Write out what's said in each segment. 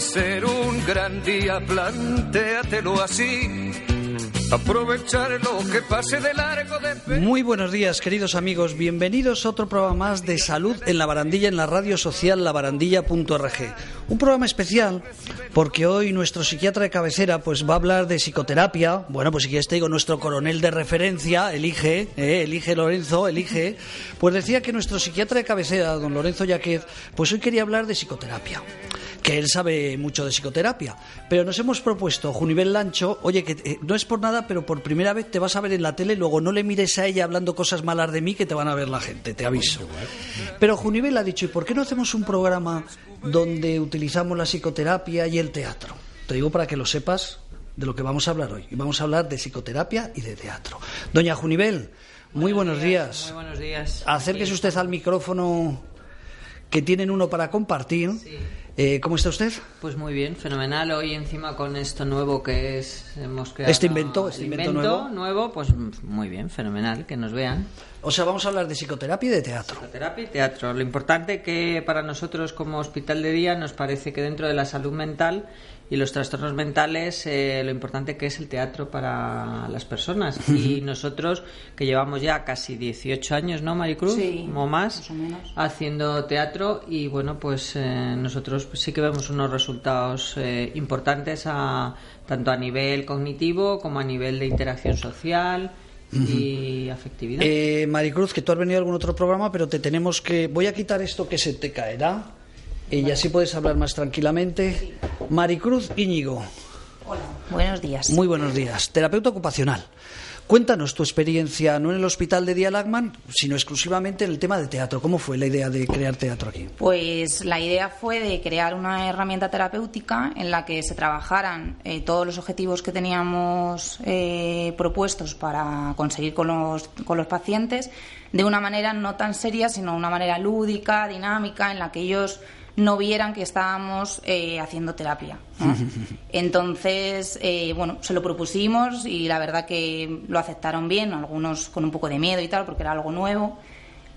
ser un gran día, plantéatelo así. Aprovechar lo que pase de largo de... Muy buenos días, queridos amigos. Bienvenidos a otro programa más de salud en la barandilla en la radio social labarandilla.org. Un programa especial porque hoy nuestro psiquiatra de cabecera pues va a hablar de psicoterapia. Bueno, pues si quieres te digo, nuestro coronel de referencia, elige, eh, elige Lorenzo, elige. Pues decía que nuestro psiquiatra de cabecera, don Lorenzo Yaquez, pues hoy quería hablar de psicoterapia que él sabe mucho de psicoterapia. Pero nos hemos propuesto, Junivel Lancho, oye, que eh, no es por nada, pero por primera vez te vas a ver en la tele, luego no le mires a ella hablando cosas malas de mí que te van a ver la gente, te aviso. Pero Junivel ha dicho, ¿y por qué no hacemos un programa donde utilizamos la psicoterapia y el teatro? Te digo para que lo sepas de lo que vamos a hablar hoy. Y vamos a hablar de psicoterapia y de teatro. Doña Junivel, muy buenos, días. Muy buenos días. Acérquese usted al micrófono que tienen uno para compartir. Eh, ¿Cómo está usted? Pues muy bien, fenomenal. Hoy encima con esto nuevo que es hemos creado Este invento, este invento nuevo. pues muy bien, fenomenal, que nos vean. O sea, vamos a hablar de psicoterapia y de teatro. Psicoterapia y teatro. Lo importante que para nosotros como hospital de día nos parece que dentro de la salud mental y los trastornos mentales, eh, lo importante que es el teatro para las personas. y nosotros, que llevamos ya casi 18 años, ¿no, Maricruz? Sí, o más, más o menos. haciendo teatro y bueno, pues eh, nosotros sí que vemos unos resultados eh, importantes a, tanto a nivel cognitivo como a nivel de interacción social y afectividad. Eh, Maricruz, que tú has venido a algún otro programa, pero te tenemos que... Voy a quitar esto que se te caerá y así puedes hablar más tranquilamente. Maricruz Íñigo. Hola, buenos días. Muy buenos días. Terapeuta ocupacional. Cuéntanos tu experiencia, no en el hospital de Día Lagman, sino exclusivamente en el tema de teatro. ¿Cómo fue la idea de crear teatro aquí? Pues la idea fue de crear una herramienta terapéutica en la que se trabajaran eh, todos los objetivos que teníamos eh, propuestos para conseguir con los, con los pacientes de una manera no tan seria, sino una manera lúdica, dinámica, en la que ellos no vieran que estábamos eh, haciendo terapia. ¿no? Entonces, eh, bueno, se lo propusimos y la verdad que lo aceptaron bien, algunos con un poco de miedo y tal, porque era algo nuevo.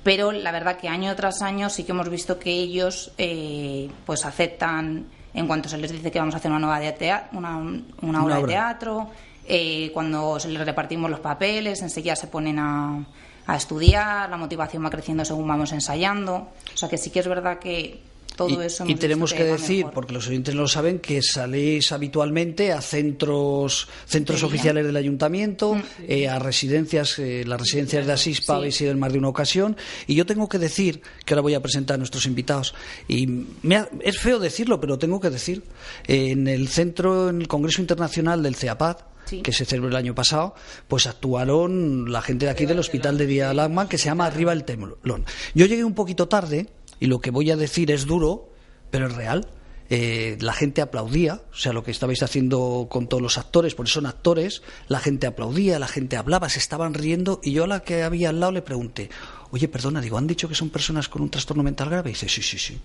Pero la verdad que año tras año sí que hemos visto que ellos eh, pues aceptan en cuanto se les dice que vamos a hacer una nueva de una, una Una obra de teatro, eh, cuando se les repartimos los papeles, enseguida se ponen a, a estudiar, la motivación va creciendo según vamos ensayando. O sea que sí que es verdad que todo y, eso. y tenemos que decir, mejor. porque los oyentes no lo saben, que saléis habitualmente a centros centros De oficiales del ayuntamiento, eh, a residencias, eh, las residencias de Asispa Sí. habéis ido en más de una ocasión. Y yo tengo que decir, que ahora voy a presentar a nuestros invitados, y me ha- es feo decirlo, pero tengo que decir, eh, en el centro, en el Congreso Internacional del CEAPAD, Sí. que se celebró el año pasado, pues actuaron la gente de aquí del Hospital de Día Lagman, que se llama Arriba el Temblón. Yo llegué un poquito tarde, y lo que voy a decir es duro, pero es real. Eh, la gente aplaudía, o sea, lo que estabais haciendo con todos los actores, porque son actores, la gente aplaudía, la gente hablaba, se estaban riendo, y yo a la que había al lado le pregunté, oye, perdona, digo, ¿han dicho que son personas con un trastorno mental grave? Y dice, sí, sí, sí.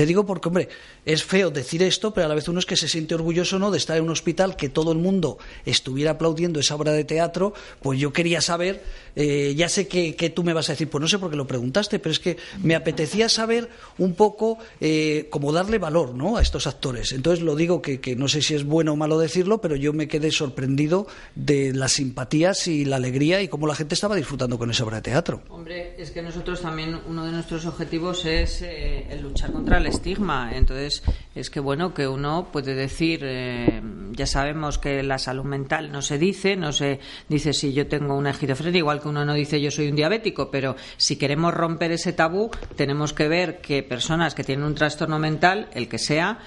Te digo porque, hombre, es feo decir esto, pero a la vez uno es que se siente orgulloso no de estar en un hospital que todo el mundo estuviera aplaudiendo esa obra de teatro. Pues yo quería saber, eh, ya sé que, que tú me vas a decir, pues no sé por qué lo preguntaste, pero es que me apetecía saber un poco eh, cómo darle valor ¿no? a estos actores. Entonces lo digo que, que no sé si es bueno o malo decirlo, pero yo me quedé sorprendido de las simpatías y la alegría y cómo la gente estaba disfrutando con esa obra de teatro. Hombre, es que nosotros también uno de nuestros objetivos es eh, el luchar contra el estigma. Entonces, es que bueno que uno puede decir, eh, ya sabemos que la salud mental no se dice, no se dice si yo tengo una esquizofrenia, igual que uno no dice yo soy un diabético, pero si queremos romper ese tabú, tenemos que ver que personas que tienen un trastorno mental, el que sea,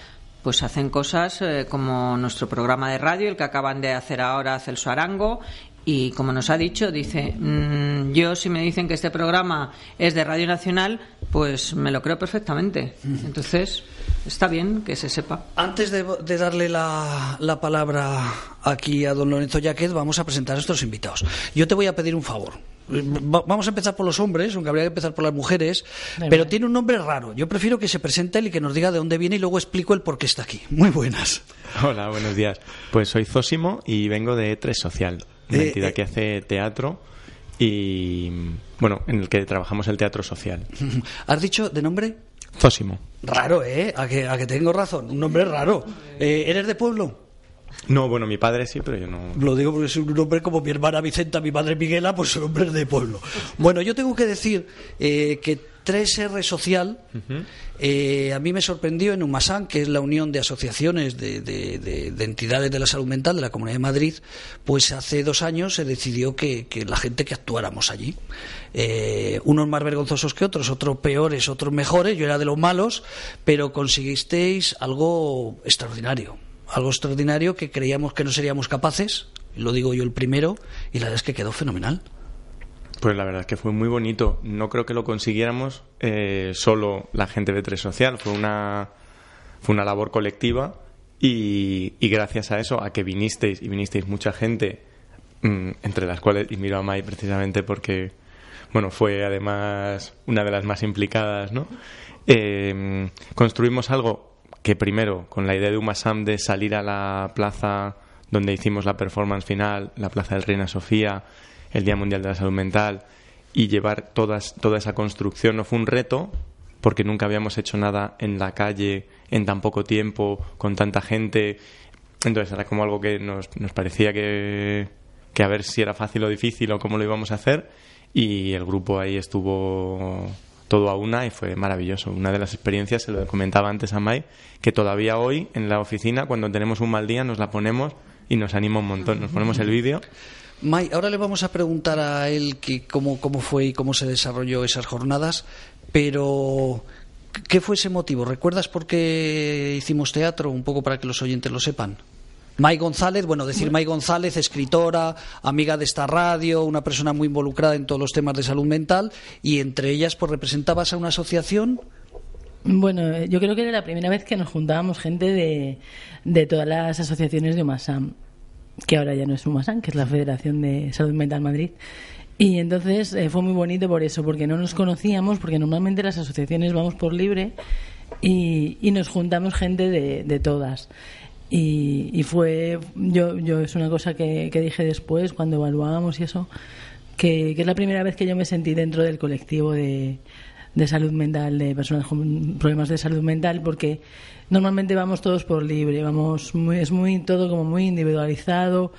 pues hacen cosas eh, como nuestro programa de radio, el que acaban de hacer ahora Celso Arango, y como nos ha dicho, dice, mm, yo si me dicen que este programa es de Radio Nacional, pues me lo creo perfectamente. Entonces, está bien que se sepa. Antes de, de darle la, la palabra aquí a don Lorenzo Yaquez, vamos a presentar a nuestros invitados. Yo te voy a pedir un favor. Va- Vamos a empezar por los hombres, aunque habría que empezar por las mujeres, pero tiene un nombre raro. Yo prefiero que se presente él y que nos diga de dónde viene y luego explico el por qué está aquí. Muy buenas. Hola, buenos días. Pues soy Zósimo y vengo de Tres Social, una Eh, entidad eh. que hace teatro y, bueno, en el que trabajamos el teatro social. ¿Has dicho de nombre? Zósimo. Raro, ¿eh? A que, a que tengo razón. Un nombre raro. Eh, ¿Eres de pueblo? No, bueno, mi padre sí, pero yo no. Lo digo porque es un nombre como mi hermana Vicenta, mi madre Miguela, pues son hombres de pueblo. Bueno, yo tengo que decir eh, que 3R Social eh, a mí me sorprendió en UMASAN, que es la unión de asociaciones de, de- de- de entidades de la salud mental de la Comunidad de Madrid, pues hace dos años se decidió que, que la gente que actuáramos allí. Eh, unos más vergonzosos que otros, otros peores, otros mejores, yo era de los malos, pero conseguisteis algo extraordinario. Algo extraordinario que creíamos que no seríamos capaces, lo digo yo el primero, y la verdad es que quedó fenomenal. Pues la verdad es que fue muy bonito. No creo que lo consiguiéramos eh, solo la gente de Tres Social. Fue una, fue una labor colectiva y, gracias a eso, a que vinisteis y vinisteis mucha gente, mm, entre las cuales, y miro a Mai precisamente porque, bueno, fue además una de las más implicadas, ¿no? Eh, construimos algo que primero, con la idea de Umasam de salir a la plaza donde hicimos la performance final, la plaza del Reina Sofía, el Día Mundial de la Salud Mental, y llevar todas, toda esa construcción no fue un reto, porque nunca habíamos hecho nada en la calle en tan poco tiempo, con tanta gente. Entonces era como algo que nos, nos parecía que, que a ver si era fácil o difícil o cómo lo íbamos a hacer. Y el grupo ahí estuvo todo a una y fue maravilloso. Una de las experiencias, se lo comentaba antes a Mai, que todavía hoy en la oficina, cuando tenemos un mal día, nos la ponemos y nos anima un montón. Nos ponemos el vídeo. Mai, ahora le vamos a preguntar a él que cómo, cómo fue y cómo se desarrolló esas jornadas, pero ¿qué fue ese motivo? ¿Recuerdas por qué hicimos teatro? Un poco para que los oyentes lo sepan. Mai González, bueno, decir Mai González, escritora, amiga de esta radio, una persona muy involucrada en todos los temas de salud mental, y entre ellas, pues representabas a una asociación. Bueno, eh, yo creo que era la primera vez que nos juntábamos gente de, de todas las asociaciones de UMASAM, que ahora ya no es UMASAM, que es la Federación de Salud Mental Madrid. Y entonces eh, fue muy bonito por eso, porque no nos conocíamos, porque normalmente las asociaciones vamos por libre y, nos juntamos gente de, todas. Y, fue, yo, yo es una cosa que, dije después, cuando evaluábamos y eso, que es la primera vez que yo me sentí dentro del colectivo de, de salud mental, de personas con problemas de salud mental, porque normalmente vamos todos por libre, vamos muy, es muy todo como muy individualizado,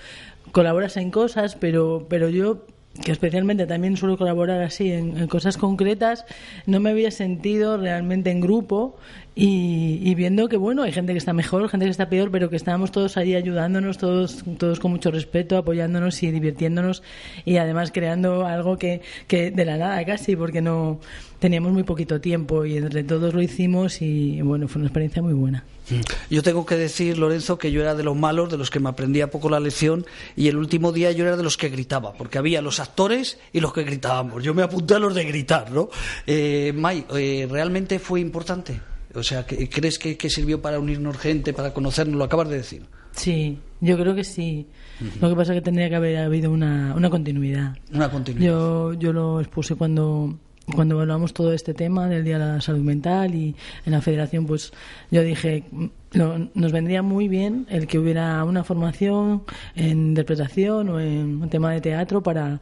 colaboras en cosas, pero, pero yo que especialmente también suelo colaborar así en, cosas concretas, no me había sentido realmente en grupo y, y viendo que bueno, hay gente que está mejor, gente que está peor, pero que estábamos todos ahí ayudándonos, todos, todos con mucho respeto, apoyándonos y divirtiéndonos y además creando algo que, que de la nada casi, porque no teníamos muy poquito tiempo y entre todos lo hicimos y bueno, fue una experiencia muy buena. Yo tengo que decir, Lorenzo, que yo era de los malos, de los que me aprendía poco la lección, y el último día yo era de los que gritaba, porque había los actores y los que gritábamos. Yo me apunté a los de gritar, ¿no? Eh, May, eh, ¿realmente fue importante? O sea, ¿que- ¿crees que, que sirvió para unirnos gente, para conocernos? Lo acabas de decir. Sí, yo creo que sí. Lo que pasa es que tendría que haber habido una, una continuidad. Una continuidad. Yo, yo lo expuse cuando, cuando evaluamos todo este tema del Día de la Salud Mental y en la federación, pues yo dije, mm, no- nos vendría muy bien el que hubiera una formación en interpretación o en un tema de teatro para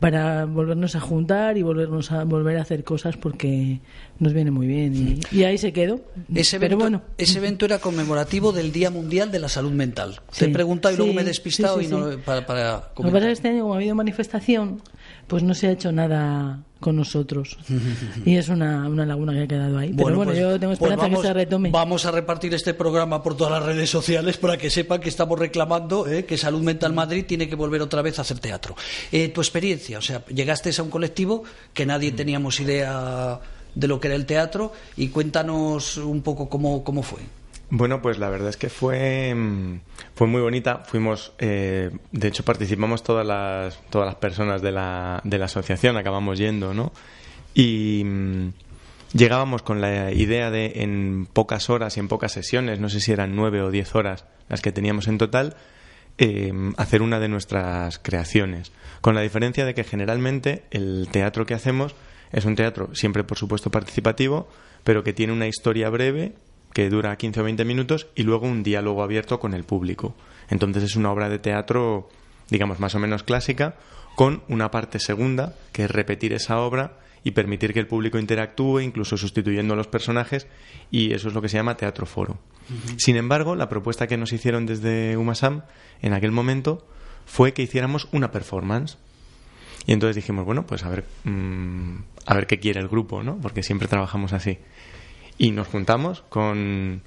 para volvernos a juntar y volvernos a volver a hacer cosas porque nos viene muy bien y, y ahí se quedó Ese pero evento, bueno ese evento era conmemorativo del Día Mundial de la Salud Mental. Te he preguntado y luego me he despistado sí, y no para, para Lo que comentar. pasa es que este año, como ha habido manifestación, pues no se ha hecho nada con nosotros. y es una, una laguna que ha quedado ahí. Pero bueno, pues- yo tengo pues esperanza vamos, que se retome. Vamos a repartir este programa por todas las redes sociales para que sepan que estamos reclamando eh, que Salud Mental Madrid tiene que volver otra vez a hacer teatro. Eh, tu experiencia, o sea, llegaste a un colectivo que nadie teníamos idea de lo que era el teatro y cuéntanos un poco cómo, cómo fue. Bueno, pues la verdad es que fue, mm, fue muy bonita. Fuimos, eh, de hecho, participamos todas las, todas las personas de la, de la asociación, acabamos yendo, ¿no? Y mm, llegábamos con la idea de en pocas horas y en pocas sesiones, no sé si eran nueve o diez horas las que teníamos en total, eh, hacer una de nuestras creaciones. Con la diferencia de que generalmente el teatro que hacemos es un teatro siempre, por supuesto, participativo, pero que tiene una historia breve que dura 15 o 20 minutos y luego un diálogo abierto con el público. Entonces es una obra de teatro digamos, más o menos clásica, con una parte segunda, que es repetir esa obra y permitir que el público interactúe, incluso sustituyendo a los personajes, y eso es lo que se llama teatro foro. Sin embargo, la propuesta que nos hicieron desde Umasam en aquel momento fue que hiciéramos una performance. Y entonces dijimos, bueno, pues a ver, mm, a ver qué quiere el grupo, ¿no? Porque siempre trabajamos así. Y nos juntamos con,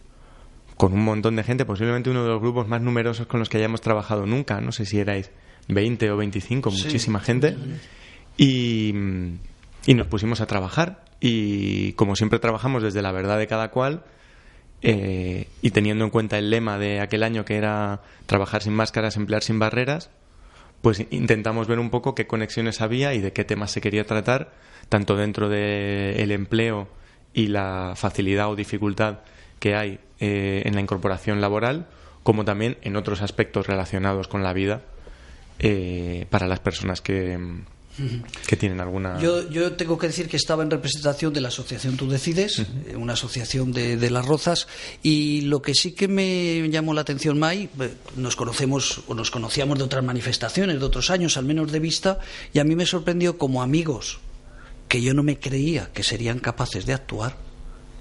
con un montón de gente, posiblemente uno de los grupos más numerosos con los que hayamos trabajado nunca. No sé si erais 20 o 25, muchísima gente. Y, y nos pusimos a trabajar. Y como siempre trabajamos desde la verdad de cada cual, eh, y teniendo en cuenta el lema de aquel año que era trabajar sin máscaras, emplear sin barreras, pues intentamos ver un poco qué conexiones había y de qué temas se quería tratar, tanto dentro del empleo y la facilidad o dificultad que hay eh, en la incorporación laboral, como también en otros aspectos relacionados con la vida eh, para las personas que, que tienen alguna. Yo, yo tengo que decir que estaba en representación de la asociación Tú Decides, eh, una asociación de, de, Las Rozas, y lo que sí que me llamó la atención, May, eh, nos conocemos o nos conocíamos de otras manifestaciones, de otros años, al menos de vista, y a mí me sorprendió como amigos que yo no me creía que serían capaces de actuar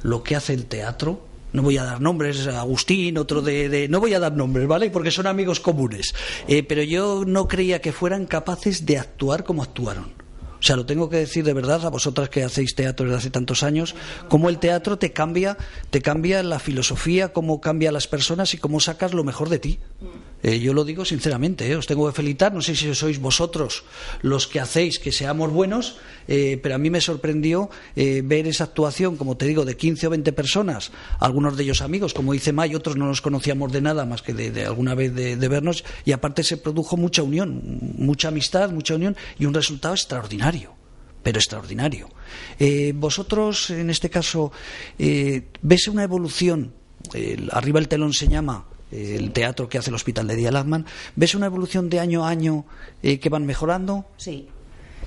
lo que hace el teatro no voy a dar nombres, Agustín, otro de, no voy a dar nombres, ¿vale? Porque son amigos comunes. Eh, pero yo no creía que fueran capaces de actuar como actuaron. O sea, lo tengo que decir de verdad a vosotras que hacéis teatro desde hace tantos años, cómo el teatro te cambia, te cambia la filosofía, cómo cambia a las personas y cómo sacas lo mejor de ti. Eh, yo lo digo sinceramente, eh, os tengo que felicitar. No sé si sois vosotros los que hacéis que seamos buenos, eh, pero a mí me sorprendió eh, ver esa actuación, como te digo, de 15 o 20 personas, algunos de ellos amigos, como dice May, otros no nos conocíamos de nada más que de, de alguna vez de, de, vernos, y aparte se produjo mucha unión, mucha amistad, mucha unión y un resultado extraordinario pero extraordinario. Eh, vosotros, en este caso, eh, ¿ves una evolución? arriba el telón se llama el teatro que hace el Hospital de Día Lagman. ¿Ves una evolución de año a año eh, que van mejorando? Sí.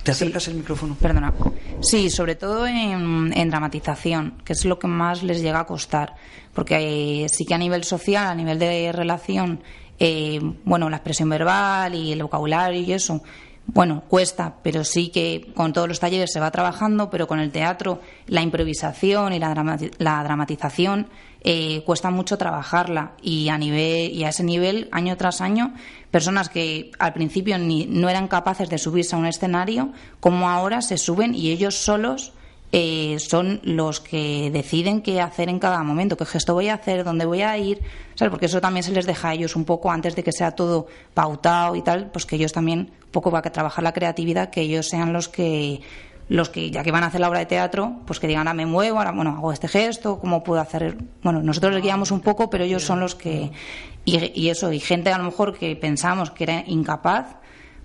¿Te acercas sí. el micrófono? Perdona. Sí, sobre todo en, en, dramatización, que es lo que más les llega a costar. Porque eh, sí que a nivel social, a nivel de relación, eh, bueno, la expresión verbal y el vocabulario y eso, bueno, cuesta, pero sí que con todos los talleres se va trabajando, pero con el teatro la improvisación y la, la dramatización eh, cuesta mucho trabajarla. Y a nivel y a ese nivel año tras año personas que al principio ni, no eran capaces de subirse a un escenario como ahora se suben y ellos solos eh, son los que deciden qué hacer en cada momento, qué gesto voy a hacer, dónde voy a ir, ¿sabes? Porque eso también se les deja a ellos un poco antes de que sea todo pautado y tal, pues que ellos también un poco va a trabajar la creatividad, que ellos sean los que los que ya que van a hacer la obra de teatro, pues que digan, ahora me muevo, ahora bueno, hago este gesto, cómo puedo hacer, bueno, nosotros les guiamos un poco, pero ellos son los que y, y eso, y gente a lo mejor que pensamos que era incapaz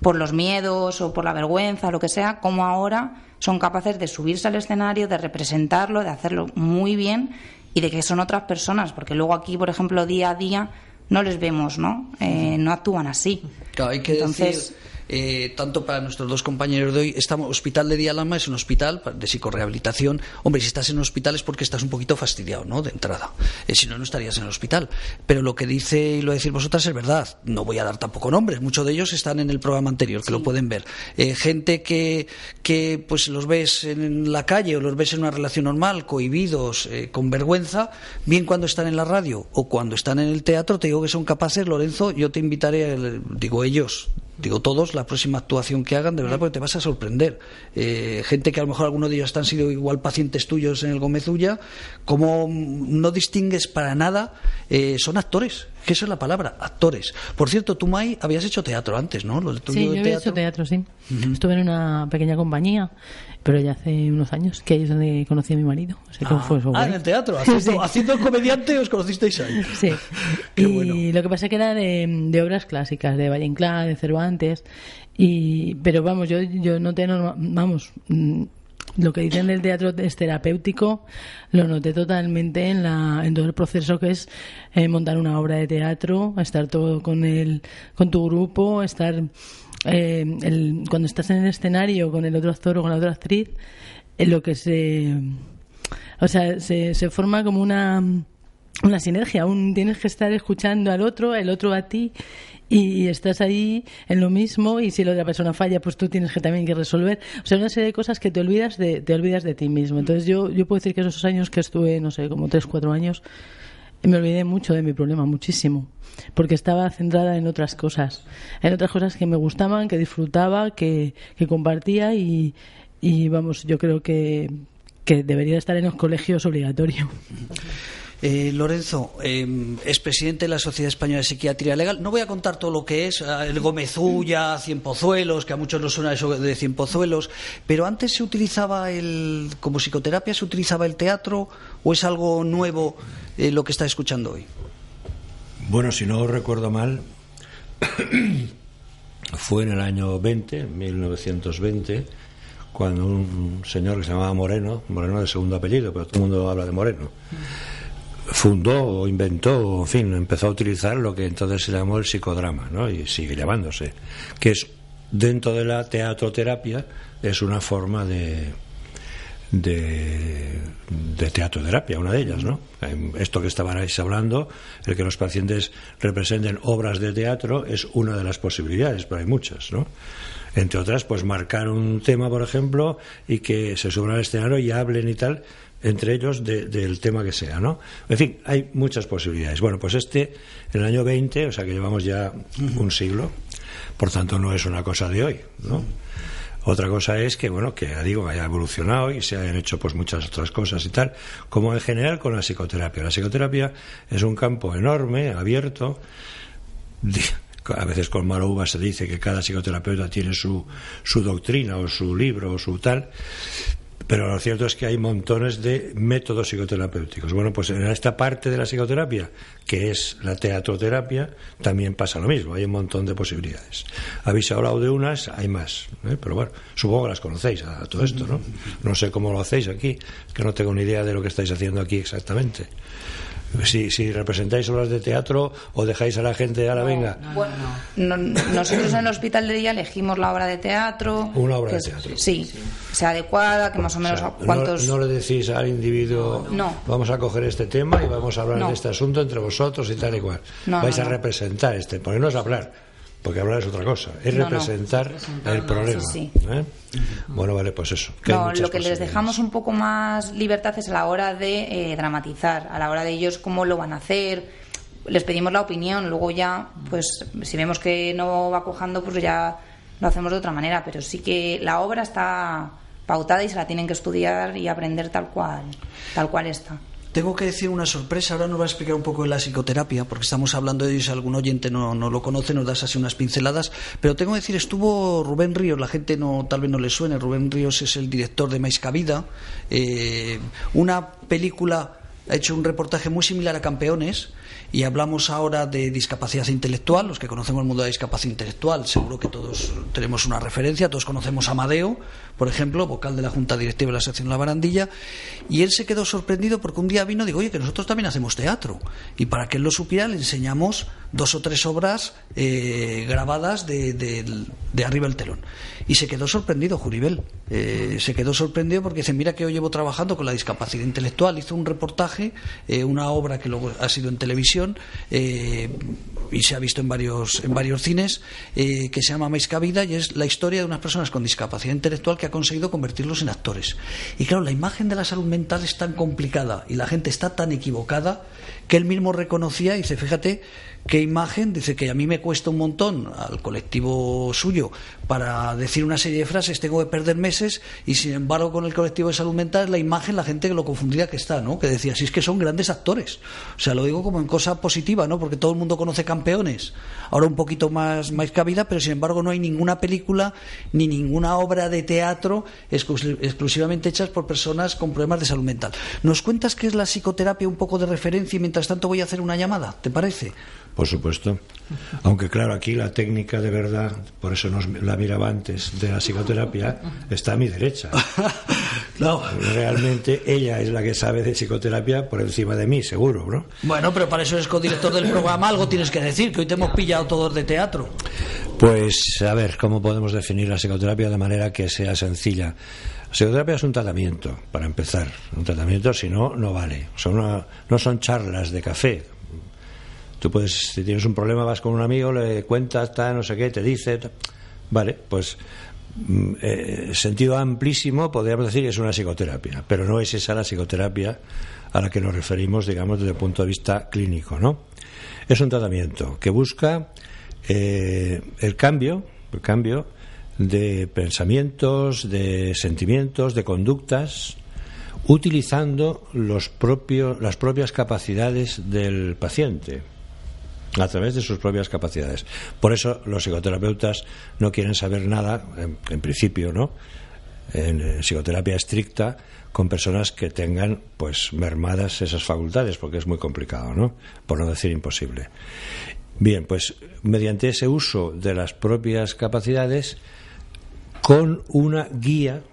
por los miedos o por la vergüenza, o lo que sea, como ahora son capaces de subirse al escenario, de representarlo, de hacerlo muy bien y de que son otras personas, porque luego aquí, por ejemplo, día a día no les vemos, ¿no? Eh, no actúan así. Claro, hay que Entonces, decir eh, tanto para nuestros dos compañeros de hoy, estamos, Hospital de Día Lama es un hospital de psicorehabilitación. Hombre, si estás en un hospital es porque estás un poquito fastidiado, ¿no? De entrada. Eh, si no, no estarías en el hospital. Pero lo que dice y lo decir vosotras es verdad. No voy a dar tampoco nombres. Muchos de ellos están en el programa anterior, que sí. lo pueden ver. Eh, gente que, que pues los ves en la calle o los ves en una relación normal, cohibidos, eh, con vergüenza, bien cuando están en la radio o cuando están en el teatro, te digo que son capaces, Lorenzo, yo te invitaré, digo ellos, digo todos, la próxima actuación que hagan, de verdad, porque te vas a sorprender. Eh, gente que a lo mejor algunos de ellos han sido igual pacientes tuyos en el Gómezulla, como no distingues para nada, eh, son actores, que eso es la palabra, actores. Por cierto, tú, May, habías hecho teatro antes, ¿no? Lo sí, yo había teatro. hecho teatro, sí. Uh -huh. Estuve en una pequeña compañía, pero ya hace unos años, que ahí es donde conocí a mi marido. O sea, ah, fue eso, ah en el teatro, haciendo, sí. haciendo el comediante os conocisteis ahí. Sí. y bueno. lo que pasa es que era de, de obras clásicas, de Valle Inclán, de Cervantes, y, pero vamos, yo, yo noté, vamos, mm, lo que dicen del teatro es terapéutico, lo noté totalmente en, la, en todo el proceso que es eh, montar una obra de teatro, estar todo con, el, con tu grupo, estar eh, el, cuando estás en el escenario con el otro actor o con la otra actriz, en lo que se. O sea, se, se forma como una una sinergia, un tienes que estar escuchando al otro, el otro a ti y estás ahí en lo mismo y si la otra persona falla pues tú tienes que también que resolver. O sea una serie de cosas que te olvidas de te olvidas de ti mismo. Entonces yo yo puedo decir que esos años que estuve no sé como tres cuatro años me olvidé mucho de mi problema muchísimo porque estaba centrada en otras cosas en otras cosas que me gustaban que disfrutaba que, que compartía y, y vamos yo creo que que debería estar en los colegios obligatorio eh, Lorenzo eh, es presidente de la Sociedad Española de Psiquiatría Legal. No voy a contar todo lo que es, el Gomezulla, Cien Pozuelos, que a muchos nos suena eso de Cien Pozuelos, pero antes se utilizaba el, como psicoterapia, se utilizaba el teatro o es algo nuevo eh, lo que está escuchando hoy. Bueno, si no recuerdo mal, fue en el año 20, 1920, cuando un señor que se llamaba Moreno, Moreno de segundo apellido, pero todo el mundo habla de Moreno fundó o inventó, en fin, empezó a utilizar lo que entonces se llamó el psicodrama, ¿no? Y sigue llamándose, que es dentro de la teatroterapia es una forma de de, de teatroterapia, una de ellas, ¿no? Esto que estaban hablando, el que los pacientes representen obras de teatro es una de las posibilidades, pero hay muchas, ¿no? Entre otras, pues marcar un tema, por ejemplo, y que se suban al escenario y hablen y tal, entre ellos del tema que sea, ¿no? En fin, hay muchas posibilidades. Bueno, pues este, en el año 20, o sea que llevamos ya un siglo, por tanto no es una cosa de hoy, ¿no? Otra cosa es que, bueno, que digo, haya evolucionado y se hayan hecho pues muchas otras cosas y tal, como en general con la psicoterapia. La psicoterapia es un campo enorme, abierto. A veces con mala uva se dice que cada psicoterapeuta tiene su, su doctrina o su libro o su tal, pero lo cierto es que hay montones de métodos psicoterapéuticos. Bueno, pues en esta parte de la psicoterapia, que es la teatroterapia, también pasa lo mismo, hay un montón de posibilidades. Habéis hablado de unas, hay más, ¿eh? pero bueno, supongo que las conocéis a, todo esto, ¿no? No sé cómo lo hacéis aquí, que no tengo ni idea de lo que estáis haciendo aquí exactamente si, si representáis obras de teatro o dejáis a la gente a la venga. bueno, nosotros en el hospital de día elegimos la obra de teatro. Una obra de teatro. Sí, sea adecuada, que más o menos cuántos. No, le decís al individuo, no. vamos a coger este tema y vamos a hablar de este asunto entre vosotros y tal y cual. Vais a representar este, porque no es hablar porque hablar es otra cosa, es representar, el problema. ¿eh? Bueno, vale, pues eso. No, lo que les dejamos un poco más libertad es a la hora de eh, dramatizar, a la hora de ellos cómo lo van a hacer. Les pedimos la opinión, luego ya, pues si vemos que no va cojando, pues ya lo hacemos de otra manera, pero sí que la obra está pautada y se la tienen que estudiar y aprender tal cual, tal cual está. Tengo que decir una sorpresa, ahora nos va a explicar un poco de la psicoterapia, porque estamos hablando de ello, si algún oyente no, no, lo conoce, nos das así unas pinceladas, pero tengo que decir, estuvo Rubén Ríos, la gente no tal vez no le suene, Rubén Ríos es el director de Maiscavida, eh, una película, ha hecho un reportaje muy similar a Campeones, y hablamos ahora de discapacidad intelectual, los que conocemos el mundo de la discapacidad intelectual, seguro que todos tenemos una referencia, todos conocemos a Amadeo, por ejemplo, vocal de la Junta Directiva de la Sección La Barandilla, y él se quedó sorprendido porque un día vino y dijo, oye, que nosotros también hacemos teatro. Y para que él lo supiera, le enseñamos dos o tres obras eh, grabadas de, de, arriba el telón. Y se quedó sorprendido, Juribel. Eh, se quedó sorprendido porque dice, mira que yo llevo trabajando con la discapacidad intelectual. Hizo un reportaje, eh, una obra que luego ha sido en televisión y se ha visto en varios, en varios cines, que se llama Maisca Vida y es la historia de unas personas con discapacidad intelectual que ha conseguido convertirlos en actores. Y claro, la imagen de la salud mental es tan complicada y la gente está tan equivocada que él mismo reconocía y dice, fíjate, qué imagen, dice que a mí me cuesta un montón al colectivo suyo para decir una serie de frases, tengo que perder meses y sin embargo con el colectivo de salud mental la imagen, la gente que lo confundía que está, ¿no? Que decía, si es que son grandes actores. O sea, lo digo como en cosa positiva, ¿no? Porque todo el mundo conoce campeones. Ahora un poquito más, más cabida, pero sin embargo no hay ninguna película ni ninguna obra de teatro exclusivamente hechas por personas con problemas de salud mental. ¿Nos cuentas qué es la psicoterapia un poco de referencia y mientras tanto voy a hacer una llamada? ¿Te parece? Por supuesto. Aunque claro, aquí la técnica de verdad, por eso nos la miraba antes, de la psicoterapia, está a mi derecha. no. Realmente ella es la que sabe de psicoterapia por encima de mí, seguro, ¿no? Bueno, pero para eso eres codirector del programa, algo tienes que decir, que hoy te hemos pillado todos de teatro. Pues a ver, ¿cómo podemos definir la psicoterapia de manera que sea sencilla? La psicoterapia es un tratamiento, para empezar. Un tratamiento, si no, no vale. Son no son charlas de café. Tú puedes, si tienes un problema, vas con un amigo, le cuentas, está, no sé qué, te dice. Vale, pues mm, eh, sentido amplísimo podríamos decir que es una psicoterapia, pero no es esa la psicoterapia a la que nos referimos, digamos, desde el punto de vista clínico, ¿no? Es un tratamiento que busca eh, el cambio, el cambio de pensamientos, de sentimientos, de conductas, utilizando los propios, las propias capacidades del paciente a través de sus propias capacidades. Por eso los psicoterapeutas no quieren saber nada, en, principio, ¿no? En, psicoterapia estricta con personas que tengan pues mermadas esas facultades porque es muy complicado, ¿no? Por no decir imposible. Bien, pues mediante ese uso de las propias capacidades con una guía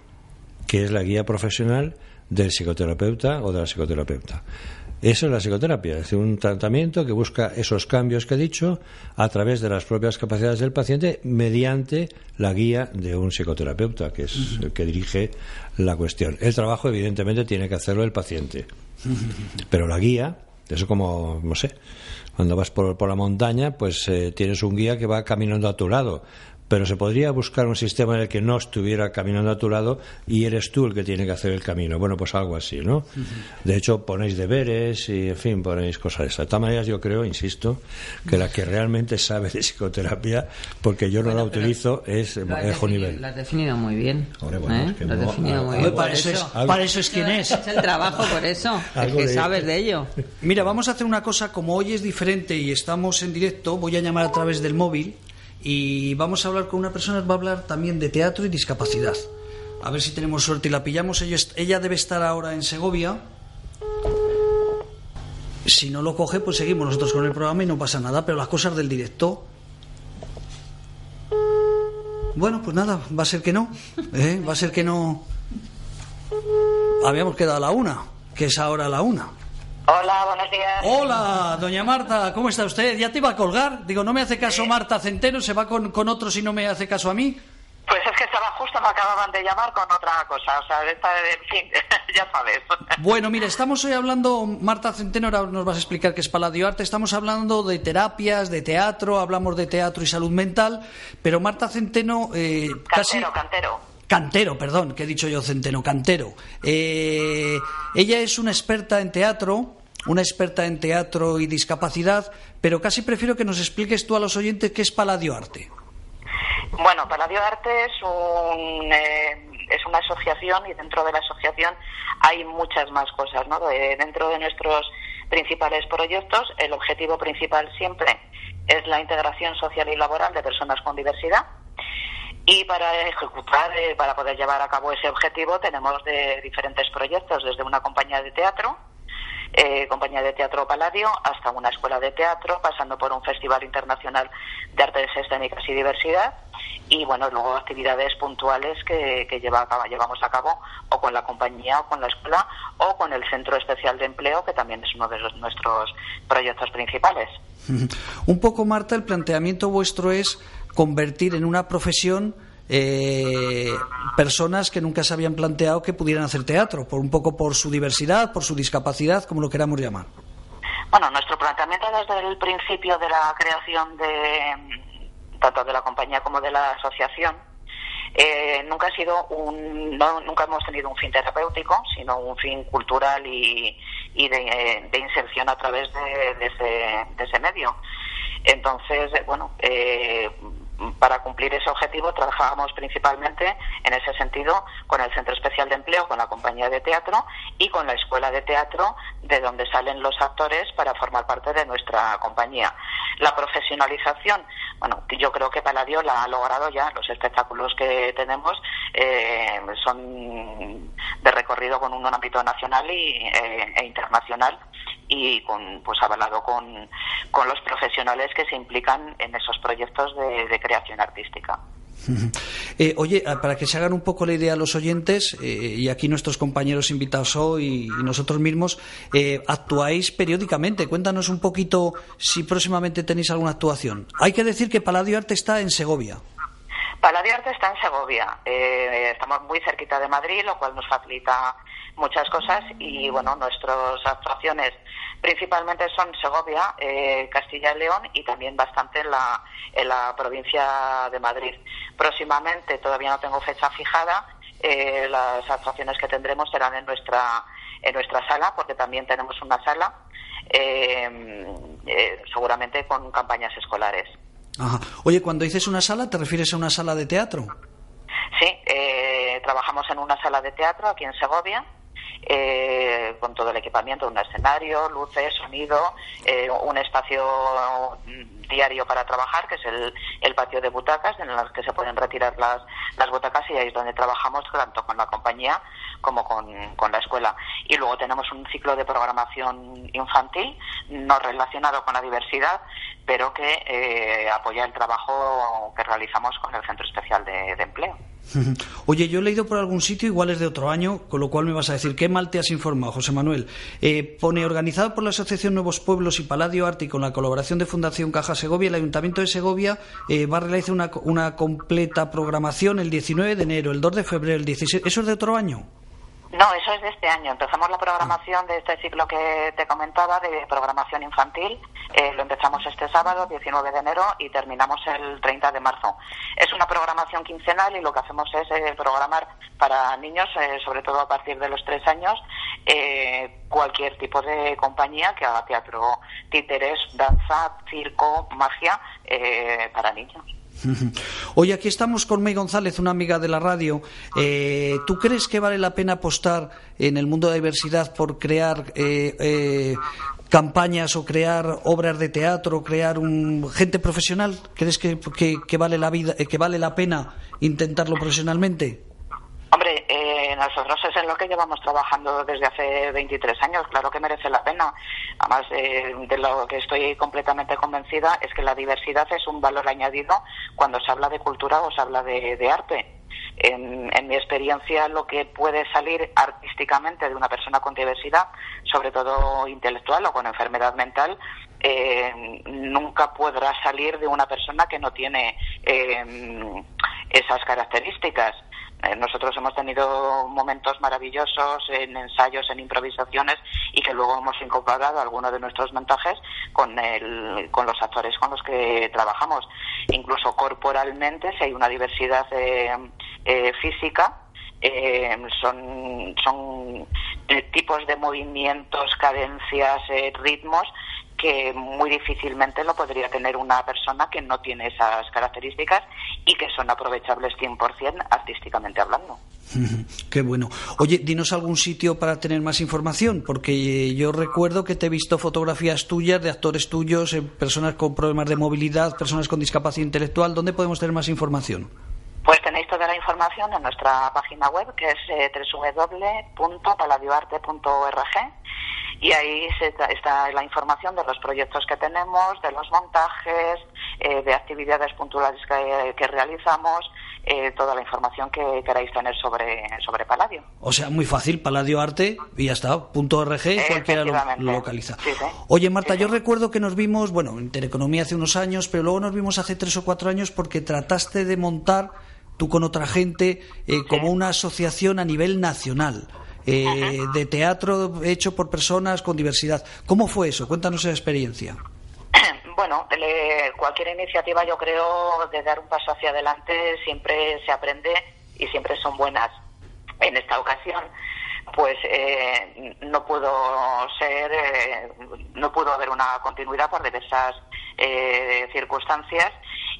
que es la guía profesional del psicoterapeuta o de la psicoterapeuta. Eso es la psicoterapia, es decir, un tratamiento que busca esos cambios que he dicho a través de las propias capacidades del paciente mediante la guía de un psicoterapeuta, que es el que dirige la cuestión. El trabajo, evidentemente, tiene que hacerlo el paciente, pero la guía, eso como, no sé, cuando vas por, la montaña, pues eh, tienes un guía que va caminando a tu lado, pero se podría buscar un sistema en el que no estuviera caminando a tu lado y eres tú el que tiene que hacer el camino. Bueno, pues algo así, ¿no? De hecho, ponéis deberes y, en fin, ponéis cosas de esas. De todas maneras, yo creo, insisto, que la que realmente sabe de psicoterapia, porque yo no la utilizo, es Ejo Nivel. La has definido muy bien. ¿eh? La has definido muy bien. Para eso, es, para eso es quien es. Es el trabajo, por eso. Es que sabes de ello. Mira, vamos a hacer una cosa, como hoy es diferente y estamos en directo, voy a llamar a través del móvil y vamos a hablar con una persona, va a hablar también de teatro y discapacidad. A ver si tenemos suerte y la pillamos. Ella, debe estar ahora en Segovia. Si no lo coge, pues seguimos nosotros con el programa y no pasa nada, pero las cosas del directo. Bueno, pues nada, va a ser que no. ¿eh? Va a ser que no. Habíamos quedado a la una, que es ahora la una. Hola, buenos días. Hola, doña Marta, ¿cómo está usted? ¿Ya te iba a colgar? Digo, no me hace caso Marta Centeno, se va con, con otros y no me hace caso a mí. Pues es que estaba justo, me acababan de llamar con otra cosa, o sea, esta, en fin, ya sabes. Bueno, mire, estamos hoy hablando, Marta Centeno, ahora nos vas a explicar qué es Paladio Arte, estamos hablando de terapias, de teatro, hablamos de teatro y salud mental, pero Marta Centeno eh, cantero, Cantero, Cantero, perdón, que he dicho yo Centeno, Cantero. Eh, ella es una experta en teatro, una experta en teatro y discapacidad, pero casi prefiero que nos expliques tú a los oyentes qué es Paladio Arte. Bueno, Paladio Arte es, un, eh, es una asociación y dentro de la asociación hay muchas más cosas. ¿no? dentro de nuestros principales proyectos, el objetivo principal siempre es la integración social y laboral de personas con diversidad. Y para ejecutar, eh, para poder llevar a cabo ese objetivo, tenemos de diferentes proyectos, desde una compañía de teatro, eh, compañía de teatro Paladio, hasta una escuela de teatro, pasando por un festival internacional de artes escénicas y diversidad, y bueno, luego actividades puntuales que, lleva llevamos a cabo o con la compañía o con la escuela o con el Centro Especial de Empleo, que también es uno de nuestros proyectos principales. Un poco, Marta, el planteamiento vuestro es convertir en una profesión eh, personas que nunca se habían planteado que pudieran hacer teatro, por un poco por su diversidad, por su discapacidad, como lo queramos llamar. Bueno, nuestro planteamiento desde el principio de la creación de tanto de la compañía como de la asociación eh, nunca ha sido un nunca hemos tenido un fin terapéutico sino un fin cultural y, de, inserción a través de, ese, de ese medio entonces bueno eh, para cumplir ese objetivo trabajábamos principalmente en ese sentido con el Centro Especial de Empleo, con la compañía de teatro y con la Escuela de Teatro de donde salen los actores para formar parte de nuestra compañía. La profesionalización, bueno, yo creo que Paladio la ha logrado ya, los espectáculos que tenemos eh, son de recorrido con un ámbito nacional y, eh, e internacional y con, pues avalado con, con los profesionales que se implican en esos proyectos de, creación artística. Eh, oye, ah, para que se hagan un poco la idea a los oyentes, eh, y aquí nuestros compañeros invitados hoy y nosotros mismos, eh, actuáis periódicamente. Cuéntanos un poquito si próximamente tenéis alguna actuación. Hay que decir que Paladio Arte está en Segovia. Paladio Arte está en Segovia. estamos muy cerquita de Madrid, lo cual nos facilita muchas cosas y, bueno, nuestras actuaciones principalmente son Segovia, Castilla y León y también bastante en la, en la provincia de Madrid. Próximamente, todavía no tengo fecha fijada, eh, las actuaciones que tendremos serán en nuestra, en nuestra sala, porque también tenemos una sala, eh, eh, seguramente con campañas escolares. Oye, cuando dices una sala, ¿te refieres a una sala de teatro? Sí, trabajamos en una sala de teatro aquí en Segovia. Con todo el equipamiento, un escenario, luces, sonido, un espacio diario para trabajar, que es el, patio de butacas, en el que se pueden retirar las, las butacas y ahí es donde trabajamos tanto con la compañía como con, con la escuela. Y luego tenemos un ciclo de programación infantil, no relacionado con la diversidad, pero que eh, apoya el trabajo que realizamos con el Centro Especial de Empleo. Oye, yo he leído por algún sitio, igual es de otro año, con lo cual me vas a decir, qué mal te has informado, José Manuel. Eh, pone, organizado por la Asociación Nuevos Pueblos y Paladio Arte con la colaboración de Fundación Caja Segovia, el Ayuntamiento de Segovia eh, va a realizar una, una completa programación el 19 de enero, el 2 de febrero, el 16. ¿Eso es de otro año? No, eso es de este año. Empezamos la programación de este ciclo que te comentaba de programación infantil. Eh, lo empezamos este sábado, 19 de enero, y terminamos el 30 de marzo. Es una programación quincenal y lo que hacemos es eh, programar para niños, eh, sobre todo a partir de los tres años, cualquier tipo de compañía que haga teatro, títeres, danza, circo, magia para niños. Hoy aquí estamos con May González, una amiga de la radio. Eh, ¿Tú crees que vale la pena apostar en el mundo de la diversidad por crear eh, eh, campañas o crear obras de teatro, crear un gente profesional? ¿Crees que, que vale la vida, que vale la pena intentarlo profesionalmente? Eh, nosotros es en lo que llevamos trabajando desde hace 23 años, claro que merece la pena. Además, eh, de lo que estoy completamente convencida es que la diversidad es un valor añadido cuando se habla de cultura o se habla de, arte. En, mi experiencia, lo que puede salir artísticamente de una persona con diversidad, sobre todo intelectual o con enfermedad mental, eh, nunca podrá salir de una persona que no tiene esas características. Eh, nosotros hemos tenido momentos maravillosos en ensayos, en improvisaciones y que luego hemos incorporado algunos de nuestros montajes con, el, con los actores con los que trabajamos. Incluso corporalmente, si hay una diversidad eh, eh, física, son, son tipos de movimientos, cadencias, ritmos que muy difícilmente lo podría tener una persona que no tiene esas características y que son aprovechables 100% artísticamente hablando. Qué bueno. Oye, dinos algún sitio para tener más información, porque yo recuerdo que te he visto fotografías tuyas de actores tuyos, eh, personas con problemas de movilidad, personas con discapacidad intelectual. ¿Dónde podemos tener más información? Pues tenéis toda la información en nuestra página web, que es eh, www.paladioarte.org y ahí está la información de los proyectos que tenemos, de los montajes, eh, de actividades puntuales que, realizamos, eh, toda la información que queráis tener sobre, sobre Paladio. O sea, muy fácil, Paladio Arte y ya está, punto .org y cualquiera lo, localiza. Oye, Marta, yo recuerdo que nos vimos, bueno, Intereconomía hace unos años, pero luego nos vimos hace tres o cuatro años porque trataste de montar tú con otra gente eh, como una asociación a nivel nacional. Eh, de teatro hecho por personas con diversidad. ¿Cómo fue eso? Cuéntanos esa experiencia. Bueno, cualquier iniciativa yo creo de dar un paso hacia adelante siempre se aprende y siempre son buenas. En esta ocasión, pues eh, no pudo ser, eh, no pudo haber una continuidad por diversas circunstancias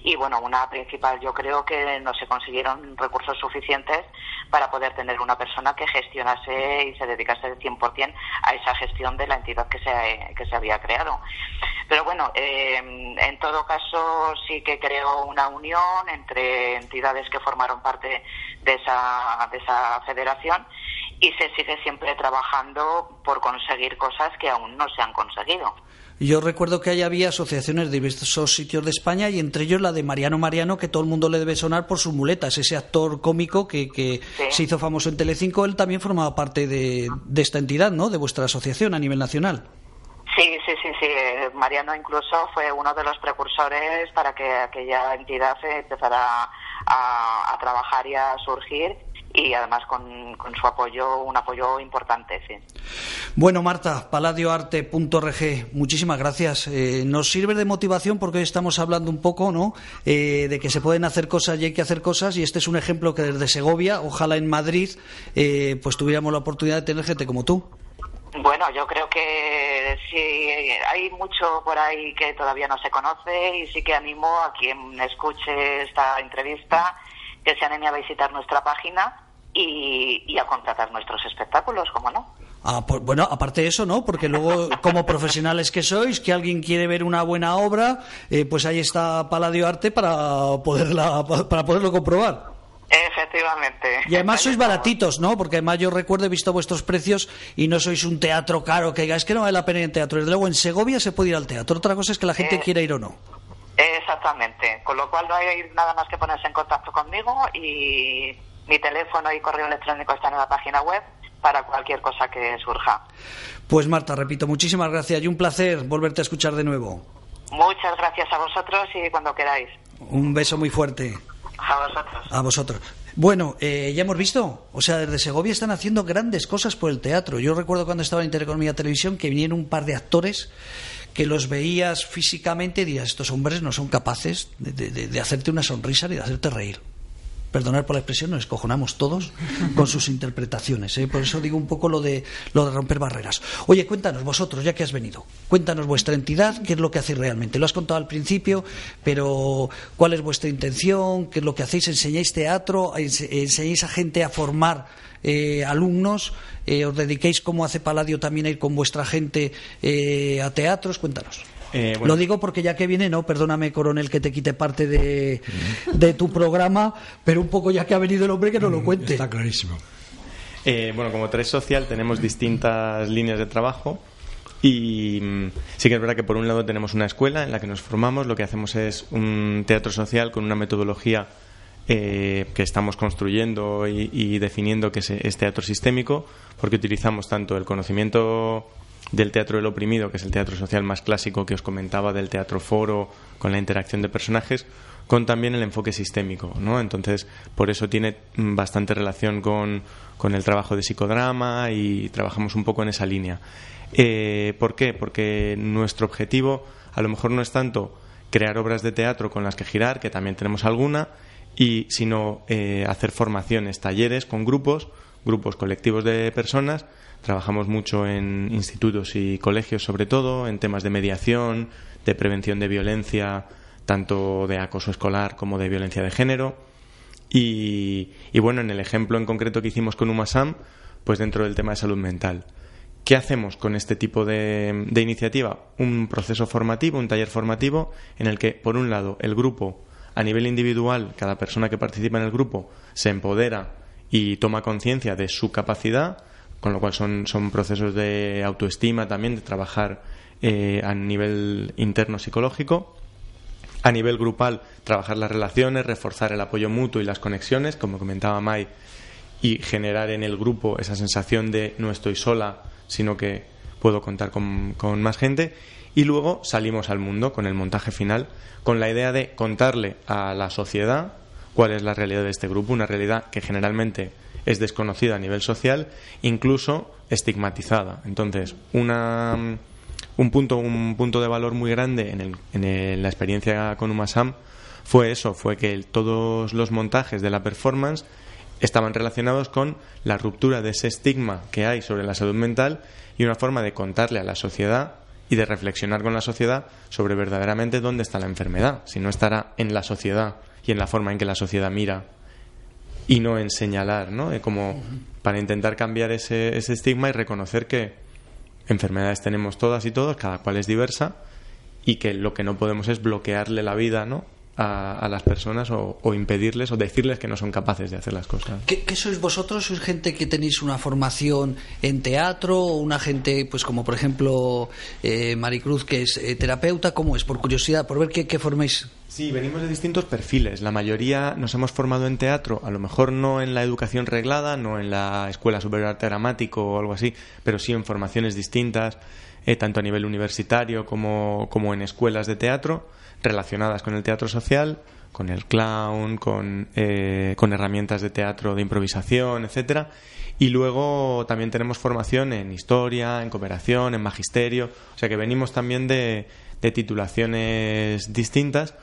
y bueno, una principal, yo creo que no se consiguieron recursos suficientes para poder tener una persona que gestionase y se dedicase al 100% a esa gestión de la entidad que se, que se había creado. Pero bueno, eh, en todo caso sí que creó una unión entre entidades que formaron parte de esa, de esa federación y se sigue siempre trabajando por conseguir cosas que aún no se han conseguido. Yo recuerdo que ahí había asociaciones de diversos sitios de España y entre ellos la de Mariano Mariano, que todo el mundo le debe sonar por sus muletas, ese actor cómico que, que se hizo famoso en Telecinco, él también formaba parte de, de esta entidad, ¿no? De vuestra asociación a nivel nacional. Sí, sí, sí, sí. Mariano incluso fue uno de los precursores para que aquella entidad empezara a, a trabajar y a surgir y además con, con, su apoyo, un apoyo importante, sí. Bueno, Marta, paladioarte.org, muchísimas gracias. Eh, nos sirve de motivación porque hoy estamos hablando un poco, ¿no?, eh, de que se pueden hacer cosas y hay que hacer cosas y este es un ejemplo que desde Segovia, ojalá en Madrid, eh, pues tuviéramos la oportunidad de tener gente como tú. Bueno, yo creo que sí, hay mucho por ahí que todavía no se conoce y sí que animo a quien escuche esta entrevista que se anime a visitar nuestra página y, y a contratar nuestros espectáculos, ¿cómo no? Ah, pues, bueno, aparte de eso, ¿no? Porque luego, como profesionales que sois, que alguien quiere ver una buena obra, eh, pues ahí está Paladio Arte para, poderla, para poderlo comprobar. Efectivamente. Y además sois baratitos, ¿no? Porque además yo recuerdo, he visto vuestros precios y no sois un teatro caro que diga, es que no vale la pena ir al teatro. Desde luego en Segovia se puede ir al teatro. Otra cosa es que la gente Eh, quiera ir o no. Exactamente. Con lo cual no hay nada más que ponerse en contacto conmigo y mi teléfono y correo electrónico están en la página web para cualquier cosa que surja. Pues Marta, repito, muchísimas gracias y un placer volverte a escuchar de nuevo. Muchas gracias a vosotros y cuando queráis. Un beso muy fuerte. A vosotros. A vosotros. Bueno, eh, ya hemos visto, o sea, desde Segovia están haciendo grandes cosas por el teatro. Yo recuerdo cuando estaba en Intereconomía Televisión que vinieron un par de actores que los veías físicamente y dirías, estos hombres no son capaces de, de- de hacerte una sonrisa ni de hacerte reír. Perdonad por la expresión, nos escojonamos todos con sus interpretaciones. ¿eh? Por eso digo un poco lo de, lo de romper barreras. Oye, cuéntanos vosotros, ya que has venido, cuéntanos vuestra entidad, qué es lo que hacéis realmente. Lo has contado al principio, pero ¿cuál es vuestra intención? ¿Qué es lo que hacéis? ¿Enseñáis teatro? Ense- ¿Enseñáis a gente a formar eh, alumnos? Eh, ¿Os dediquéis, como hace Paladio, también a ir con vuestra gente eh, a teatros? Cuéntanos. Eh, bueno. Lo digo porque ya que viene, no, perdóname, coronel, que te quite parte de, de tu programa, pero un poco ya que ha venido el hombre que nos lo cuente. Está clarísimo. Eh, bueno, como Tres Social tenemos distintas líneas de trabajo y mm, sí que es verdad que por un lado tenemos una escuela en la que nos formamos, lo que hacemos es un teatro social con una metodología eh, que estamos construyendo y, y definiendo que es, es teatro sistémico, porque utilizamos tanto el conocimiento del teatro del oprimido, que es el teatro social más clásico que os comentaba, del teatro foro, con la interacción de personajes, con también el enfoque sistémico, ¿no? Entonces, por eso tiene mm, bastante relación con, con el trabajo de psicodrama y trabajamos un poco en esa línea. Eh, ¿Por qué? Porque nuestro objetivo a lo mejor no es tanto crear obras de teatro con las que girar, que también tenemos alguna, y sino eh, hacer formaciones, talleres con grupos, grupos colectivos de personas. Trabajamos mucho en institutos y colegios, sobre todo, en temas de mediación, de prevención de violencia, tanto de acoso escolar como de violencia de género. Y, bueno, en el ejemplo en concreto que hicimos con Umasam, pues dentro del tema de salud mental. ¿Qué hacemos con este tipo de iniciativa? Un proceso formativo, un taller formativo, en el que, por un lado, el grupo, a nivel individual, cada persona que participa en el grupo, se empodera y toma conciencia de su capacidad, con lo cual son, son procesos de autoestima también, de trabajar eh, a nivel interno psicológico. A nivel grupal, trabajar las relaciones, reforzar el apoyo mutuo y las conexiones, como comentaba Mai, y generar en el grupo esa sensación de no estoy sola, sino que puedo contar con, con más gente. Y luego salimos al mundo con el montaje final, con la idea de contarle a la sociedad cuál es la realidad de este grupo, una realidad que generalmente es desconocida a nivel social, incluso estigmatizada. Entonces, una, un, punto, un punto de valor muy grande en, el, en la experiencia con Umasam fue eso, fue que todos los montajes de la performance estaban relacionados con la ruptura de ese estigma que hay sobre la salud mental y una forma de contarle a la sociedad y de reflexionar con la sociedad sobre verdaderamente dónde está la enfermedad, si no estará en la sociedad y en la forma en que la sociedad mira y no en señalar, ¿no? Eh, Como para intentar cambiar ese, ese estigma y reconocer que enfermedades tenemos todas y todos, cada cual es diversa y que lo que no podemos es bloquearle la vida, ¿no? A, las personas o, impedirles o decirles que no son capaces de hacer las cosas. ¿Qué, sois vosotros? ¿Sois gente que tenéis una formación en teatro o una gente, pues como por ejemplo eh, Maricruz, que es eh, terapeuta? ¿Cómo es? Por curiosidad, por ver qué, qué formáis. Sí, venimos de distintos perfiles. La mayoría nos hemos formado en teatro, a lo mejor no en la educación reglada, no en la Escuela Superior de Arte Dramático o algo así, pero sí en formaciones distintas, eh, tanto a nivel universitario como, como en escuelas de teatro relacionadas con el teatro social, con el clown, con, eh, con herramientas de teatro de improvisación, etcétera. Y luego también tenemos formación en historia, en cooperación, en magisterio. O sea que venimos también de, de titulaciones distintas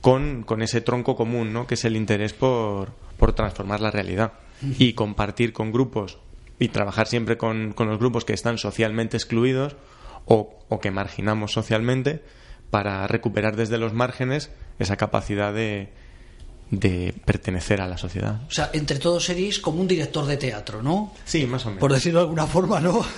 con, con, ese tronco común, ¿no? que es el interés por, por transformar la realidad y compartir con grupos y trabajar siempre con, con los grupos que están socialmente excluidos o, o que marginamos socialmente para recuperar desde los márgenes esa capacidad de, de pertenecer a la sociedad. O sea, entre todos seréis como un director de teatro, ¿no? Sí, más o menos. Por decirlo de alguna forma, ¿no?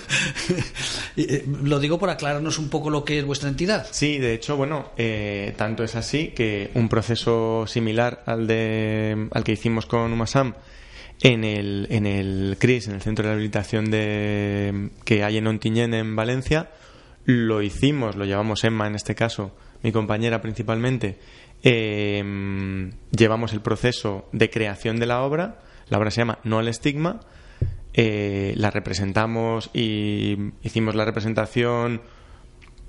Eh, lo digo por aclararnos un poco lo que es vuestra entidad. Sí, de hecho, bueno, eh, tanto es así que un proceso similar al, de, al que hicimos con Umasam en el, en el CRIS, en el Centro de Rehabilitación de, que hay en Ontinyent, en Valencia, lo hicimos, lo llevamos Emma en este caso, mi compañera principalmente, em, llevamos el proceso de creación de la obra, la obra se llama No al estigma, eh, la representamos y hicimos la representación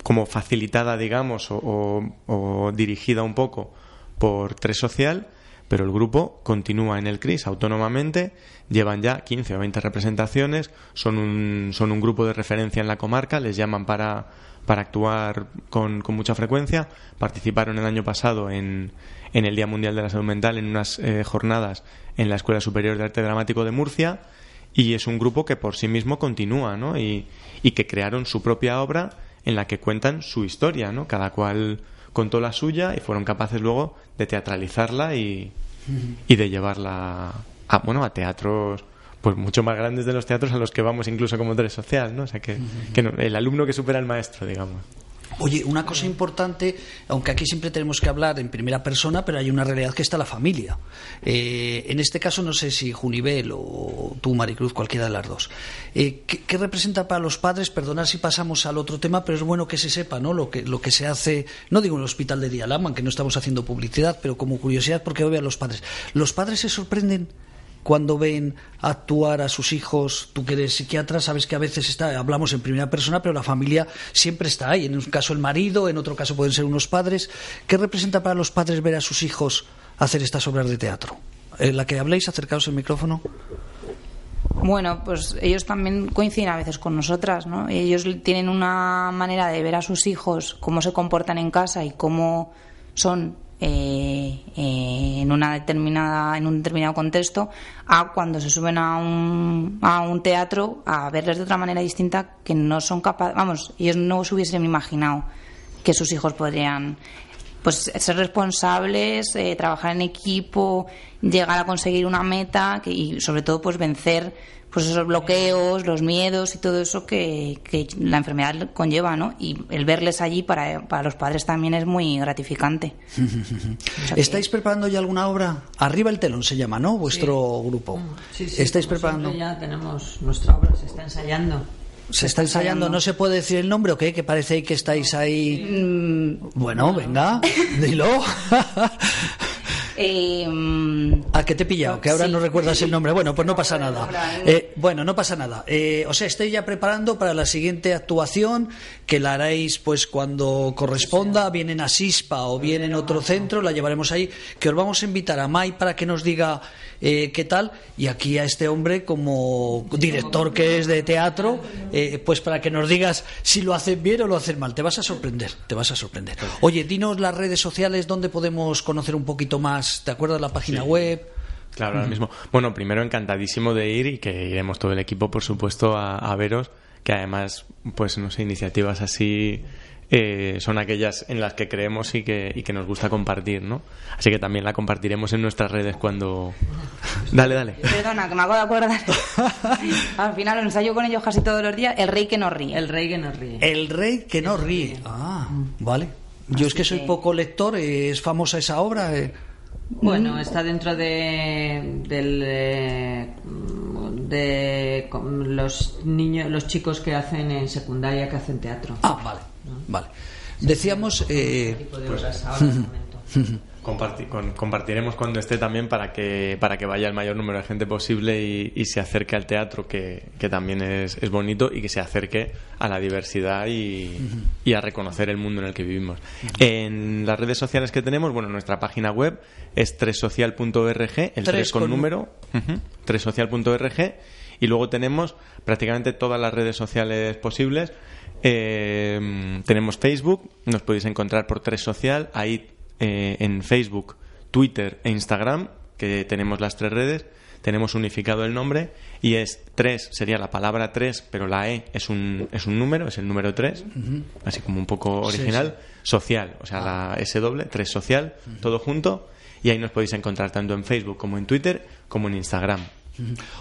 como facilitada, digamos, o, dirigida un poco por Tres Social, pero el grupo continúa en el CRIS autónomamente, llevan ya 15 o 20 representaciones, son un, son un grupo de referencia en la comarca, les llaman para, para actuar con, con mucha frecuencia, participaron el año pasado en, en el Día Mundial de la Salud Mental en unas eh, jornadas en la Escuela Superior de Arte Dramático de Murcia y es un grupo que por sí mismo continúa ¿no? y, y que crearon su propia obra en la que cuentan su historia, ¿no? cada cual contó la suya y fueron capaces luego de teatralizarla y, y de llevarla a, bueno, a teatros pues mucho más grandes de los teatros a los que vamos incluso como tres social, ¿no? O sea que, que el alumno que supera al maestro, digamos. Oye, una cosa importante, aunque aquí siempre tenemos que hablar en primera persona, pero hay una realidad que está la familia. Eh, en este caso, no sé si Junivel o tú, Maricruz, cualquiera de las dos. Eh, ¿qué, representa para los padres? Perdonar si pasamos al otro tema, pero es bueno que se sepa ¿no? lo, que, lo que se hace, no digo en el hospital de Dialaman, que no estamos haciendo publicidad, pero como curiosidad, porque a los padres. ¿Los padres se sorprenden cuando ven actuar a sus hijos, tú que eres psiquiatra, sabes que a veces está, hablamos en primera persona, pero la familia siempre está ahí. En un caso el marido, en otro caso pueden ser unos padres. ¿Qué representa para los padres ver a sus hijos hacer estas obras de teatro? ¿En eh, la que habléis, acercaos el micrófono. Bueno, pues ellos también coinciden a veces con nosotras, ¿no? Ellos tienen una manera de ver a sus hijos, cómo se comportan en casa y cómo son eh, eh, en una determinada en un determinado contexto a cuando se suben a un, a un teatro a verles de otra manera distinta que no son capaces vamos ellos no se hubiesen imaginado que sus hijos podrían pues ser responsables eh, trabajar en equipo llegar a conseguir una meta y sobre todo pues vencer pues esos bloqueos, los miedos y todo eso que, la enfermedad conlleva, ¿no? Y el verles allí para, para los padres también es muy gratificante. ¿Estáis preparando ya alguna obra? Arriba el telón se llama, ¿no? Vuestro grupo. Mm, sí, sí, ¿Estáis preparando? Ya tenemos nuestra obra, se está ensayando. Se está ensayando, no se puede decir el nombre o qué, que parece que estáis ahí. Mm, bueno, venga, dilo. Eh, ¿A qué te he pillado? Que ahora no recuerdas el nombre. Bueno, pues no pasa nada. Eh, bueno, no pasa nada. Eh, o sea, estoy ya preparando para la siguiente actuación, que la haréis pues cuando corresponda, vienen a Sispa o vienen en otro centro, la llevaremos ahí, que os vamos a invitar a Mai para que nos diga eh, qué tal, y aquí a este hombre como director que es de teatro, eh, pues para que nos digas si lo hacen bien o lo hacen mal. Te vas a sorprender, te vas a sorprender. Oye, dinos las redes sociales donde podemos conocer un poquito más, ¿te acuerdas la página web? Claro, ahora mismo. Bueno, primero encantadísimo de ir y que iremos todo el equipo, por supuesto, a, a veros, que además, pues no sé, iniciativas así eh, son aquellas en las que creemos y que, y que nos gusta compartir, ¿no? Así que también la compartiremos en nuestras redes cuando... Dale, dale. Perdona, que me acabo de acordar. Al final lo ensayo con ellos casi todos los días. El rey que no ríe. El rey que no ríe. El rey que no ríe. Ah, vale. Yo es que soy poco lector, es famosa esa obra. eh. Bueno, está dentro de, del, eh, de con los niños, los chicos que hacen en secundaria que hacen teatro. Ah, vale, vale. Decíamos, eh. Comparti- con- compartiremos cuando esté también para que, para que vaya el mayor número de gente posible y, y se acerque al teatro, que, que también es, es bonito, y que se acerque a la diversidad y, y a reconocer el mundo en el que vivimos. En las redes sociales que tenemos, bueno, nuestra página web es tresocial.org, el Tres 3 con con- número, ujú, tresocial.org, y luego tenemos prácticamente todas las redes sociales posibles. Eh, tenemos Facebook, nos podéis encontrar por Tres Social, ahí eh, en Facebook, Twitter e Instagram, que tenemos las tres redes, tenemos unificado el nombre y es 3, sería la palabra 3, pero la E es un, es un número, es el número 3, así como un poco Sí, original, social, o sea, la S doble, 3 social, todo junto, y ahí nos podéis encontrar tanto en Facebook como en Twitter como en Instagram.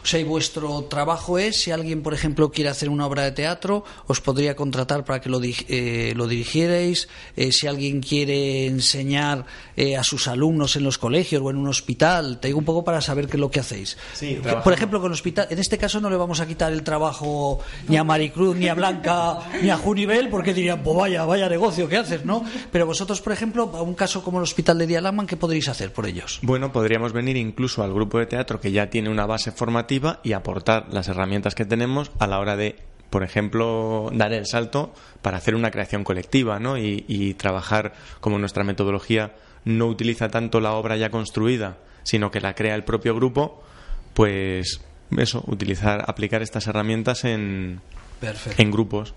O sea, y vuestro trabajo es, si alguien, por ejemplo, quiere hacer una obra de teatro, os podría contratar para que lo, di- eh, lo dirigierais. Eh, si alguien quiere enseñar eh, a sus alumnos en los colegios o en un hospital, te digo un poco para saber qué es lo que hacéis. Sí, por ejemplo, con hospital, en este caso no le vamos a quitar el trabajo ni a Maricruz, ni a Blanca, ni a Junivel, porque dirían, pues vaya, vaya negocio que haces, ¿no? Pero vosotros, por ejemplo, a un caso como el hospital de Dialaman, ¿qué podréis hacer por ellos? Bueno, podríamos venir incluso al grupo de teatro que ya tiene una base formativa y aportar las herramientas que tenemos a la hora de, por ejemplo, dar el salto para hacer una creación colectiva, ¿no? Y, y trabajar como nuestra metodología no utiliza tanto la obra ya construida, sino que la crea el propio grupo, pues eso, utilizar, aplicar estas herramientas en, Perfecto. en grupos.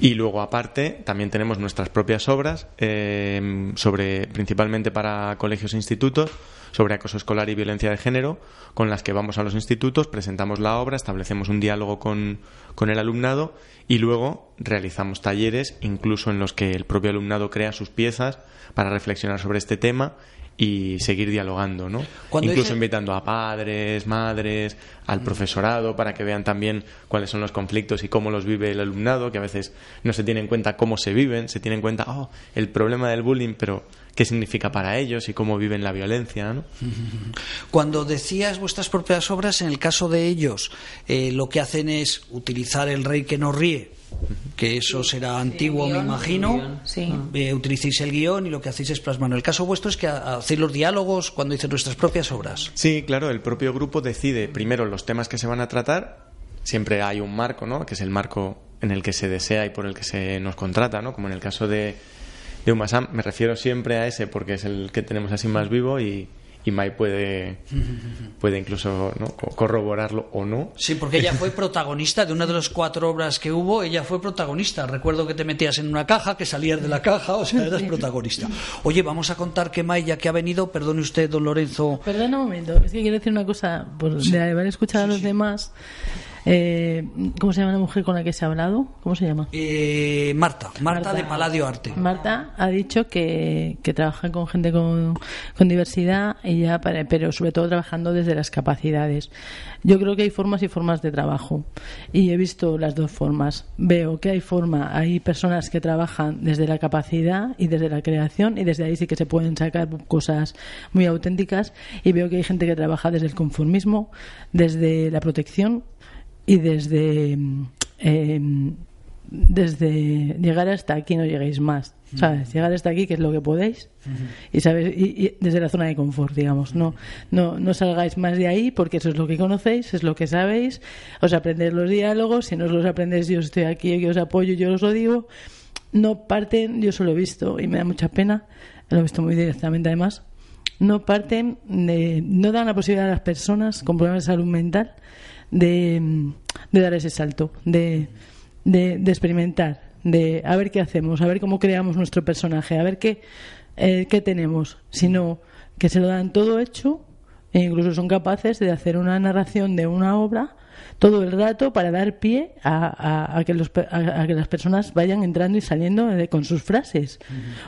Y luego, aparte, también tenemos nuestras propias obras, eh, sobre, principalmente para colegios e institutos, sobre acoso escolar y violencia de género, con las que vamos a los institutos, presentamos la obra, establecemos un diálogo con, con el alumnado y luego realizamos talleres, incluso en los que el propio alumnado crea sus piezas para reflexionar sobre este tema y seguir dialogando, ¿no? Cuando Incluso dice- invitando a padres, madres, al profesorado para que vean también cuáles son los conflictos y cómo los vive el alumnado, que a veces no se tiene en cuenta cómo se viven, se tiene en cuenta oh, el problema del bullying, pero qué significa para ellos y cómo viven la violencia, ¿no? Cuando decías vuestras propias obras, en el caso de ellos, eh, lo que hacen es utilizar el rey que no ríe, que eso será antiguo, me imagino. Sí. Eh, utilicéis el guion y lo que hacéis es plasmarlo. El caso vuestro es que ha- hacéis los diálogos cuando dicen nuestras propias obras. Sí, claro, el propio grupo decide primero los temas que se van a tratar. Siempre hay un marco, ¿no? Que es el marco en el que se desea y por el que se nos contrata, ¿no? Como en el caso de, de Umasam, me refiero siempre a ese porque es el que tenemos así más vivo y, y Mai puede, puede incluso corroborarlo o no. Sí, porque ella fue protagonista de una de las cuatro obras que hubo, ella fue protagonista. Recuerdo que te metías en una caja, que salías de la caja, o sea, eras protagonista. Oye, vamos a contar que Maya que ha venido, perdone usted, don Lorenzo. Perdona un momento, es que quiero decir una cosa, por de haber escuchado a los demás. Eh, ¿Cómo se llama la mujer con la que se ha hablado? ¿Cómo se llama? Eh, Marta, Marta, de Paladio Arte. Marta ha dicho que, que trabaja con gente con, con diversidad, y ya para- pero sobre todo trabajando desde las capacidades. Yo creo que hay formas y formas de trabajo y he visto las dos formas. Veo que hay forma, hay personas que trabajan desde la capacidad y desde la creación y desde ahí sí que se pueden sacar cosas muy auténticas y veo que hay gente que trabaja desde el conformismo, desde la protección y desde mm, em, desde llegar hasta aquí no lleguéis más sabes llegar hasta aquí que es lo que podéis y sabes y, y desde la zona de confort digamos no no no salgáis más de ahí porque eso es lo que conocéis es lo que sabéis os aprendéis los diálogos si no os los aprendéis yo estoy aquí yo os apoyo yo os lo digo no parten yo eso lo he visto y me da mucha pena lo he visto muy directamente además no parten de, no dan la posibilidad a las personas con problemas de salud mental de, de dar ese salto, de, de, experimentar, de a ver qué hacemos, a ver cómo creamos nuestro personaje, a ver qué, eh, qué tenemos, sino que se lo dan todo hecho e incluso son capaces de hacer una narración de una obra todo el rato para dar pie a, a, que, los, a, que las personas vayan entrando y saliendo con sus frases.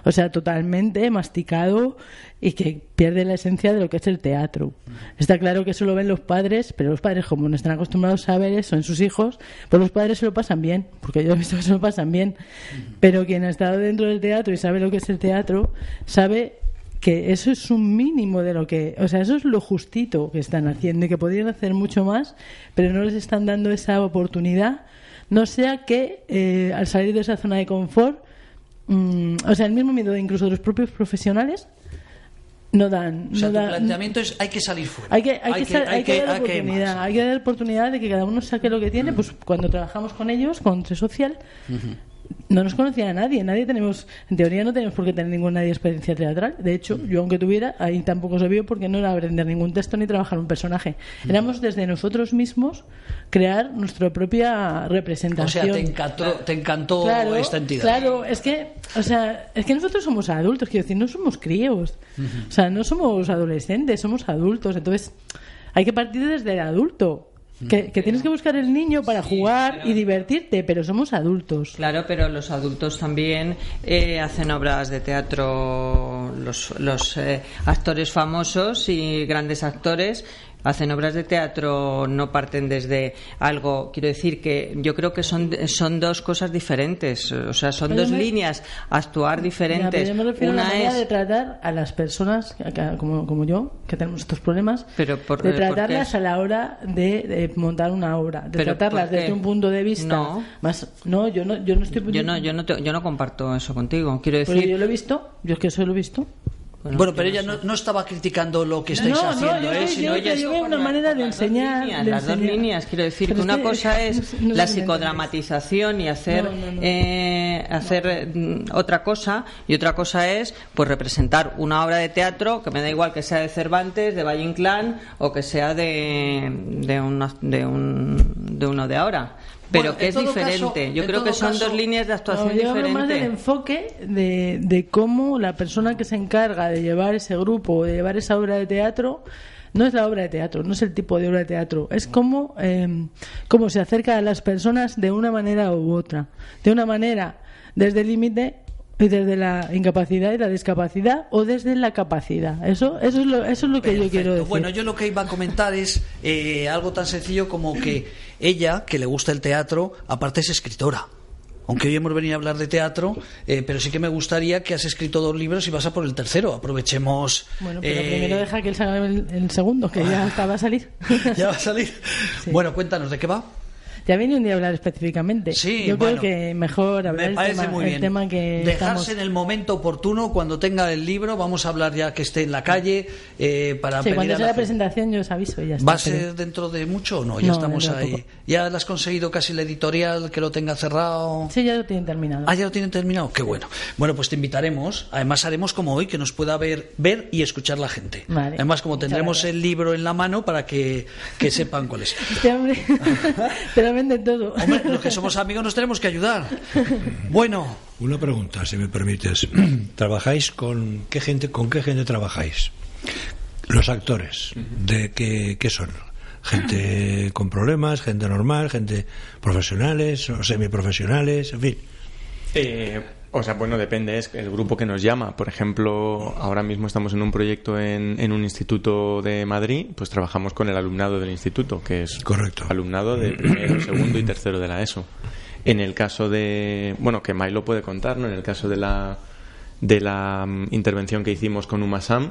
O sea, totalmente masticado y que pierde la esencia de lo que es el teatro. Está claro que eso lo ven los padres, pero los padres, como no están acostumbrados a ver eso en sus hijos, pues los padres se lo pasan bien, porque yo he visto que se lo pasan bien. Pero quien ha estado dentro del teatro y sabe lo que es el teatro, sabe que eso es un mínimo de lo que, o sea, eso es lo justito que están haciendo y que podrían hacer mucho más, pero no les están dando esa oportunidad, no sea que eh, al salir de esa zona de confort, mm, o sea, el mismo miedo de incluso de los propios profesionales no dan. O sea, no tu planteamiento es hay que salir fuera. Hay que, hay, que, hay que, dar oportunidad. Hay que dar oportunidad de que cada uno saque lo que tiene. Pues cuando trabajamos con ellos, con Tre Social, no nos conocía a nadie, nadie tenemos, en teoría no tenemos por qué tener ninguna experiencia teatral. De hecho, yo aunque tuviera, ahí tampoco se vio porque no era aprender ningún texto ni trabajar un personaje. Éramos desde nosotros mismos crear nuestra propia representación. O sea, te encantó, te encantó esta entidad. Claro, es que, o sea, es que nosotros somos adultos, quiero decir, no somos críos. O sea, no somos adolescentes, somos adultos. Entonces, hay que partir desde el adulto. Que, tienes que buscar el niño para jugar y divertirte, pero somos adultos. Claro, pero los adultos también eh, hacen obras de teatro, los, los eh, actores famosos y grandes actores hacen obras de teatro, no parten desde algo. Quiero decir que yo creo que son, son dos cosas diferentes, o sea, son dos líneas actuar diferentes. Una es de tratar a las personas como, como yo, que tenemos estos problemas, pero por, de tratarlas a la hora de, montar una obra, de tratarlas desde un punto de vista no. más. No, yo no, yo no estoy. Yo no, yo no, yo no comparto eso contigo. Quiero decir. yo lo he visto, yo es que eso lo he visto. Bueno, pero ella no, estaba criticando lo que estáis haciendo, ¿eh? Sino ella yo veo una manera de enseñar. las dos líneas, quiero decir que una cosa es la psicodramatización y hacer, eh, hacer mm, otra cosa, y otra cosa es pues representar una obra de teatro que me da igual que sea de Cervantes, de Valle Inclán o que sea de, de, una, de, un, de uno de ahora pero que es diferente. Yo creo que son dos líneas de actuación diferentes. más del enfoque de, de cómo la persona que se encarga de llevar ese grupo, de llevar esa obra de teatro, no es la obra de teatro, no es el tipo de obra de teatro, es cómo, eh, cómo se acerca a las personas de una manera u otra. De una manera desde el límite desde la incapacidad y la discapacidad o desde la capacidad. Eso, eso es lo, eso es lo que yo quiero decir. Bueno, yo lo que iba a comentar es eh, algo tan sencillo como que ella, que le gusta el teatro, aparte es escritora. Aunque hoy hemos venido a hablar de teatro, eh, pero sí que me gustaría que has escrito dos libros y vas a por el tercero. Aprovechemos. Bueno, pero eh, primero deja que él salga el, segundo, que ya va a salir. ya va a salir. Bueno, cuéntanos de qué va. Ya viene un día a hablar específicamente. Sí, Yo creo que mejor hablar me tema, muy bien. tema que Dejarse en el momento oportuno, cuando tenga el libro, vamos a hablar ya que esté en la calle eh, para sí, cuando sea la, presentación yo os aviso y ya está. ¿Va a ser dentro de mucho o no? Ya estamos ahí. ¿Ya has conseguido casi la editorial que lo tenga cerrado? Sí, ya lo tienen terminado. Ah, ya lo tienen terminado. Qué bueno. Bueno, pues te invitaremos. Además haremos como hoy, que nos pueda ver, ver y escuchar la gente. Además, como tendremos el libro en la mano para que, que sepan cuál es. Este hombre te lo vende todo los que somos amigos nos tenemos que ayudar. Bueno. Una pregunta, si me permites. ¿Trabajáis con qué gente, con qué gente trabajáis? Los actores, ¿de qué, qué son? Gente con problemas, gente normal, gente profesionales o semiprofesionales, en fin. Eh, o sea, bueno, depende, es el grupo que nos llama. Por ejemplo, ahora mismo estamos en un proyecto en, en un instituto de Madrid, pues trabajamos con el alumnado del instituto, que es Correcto. alumnado de primero, segundo y tercero de la ESO. En el caso de, bueno, que May lo puede contar, ¿no? En el caso de la, de la mm, intervención que hicimos con UMASAM,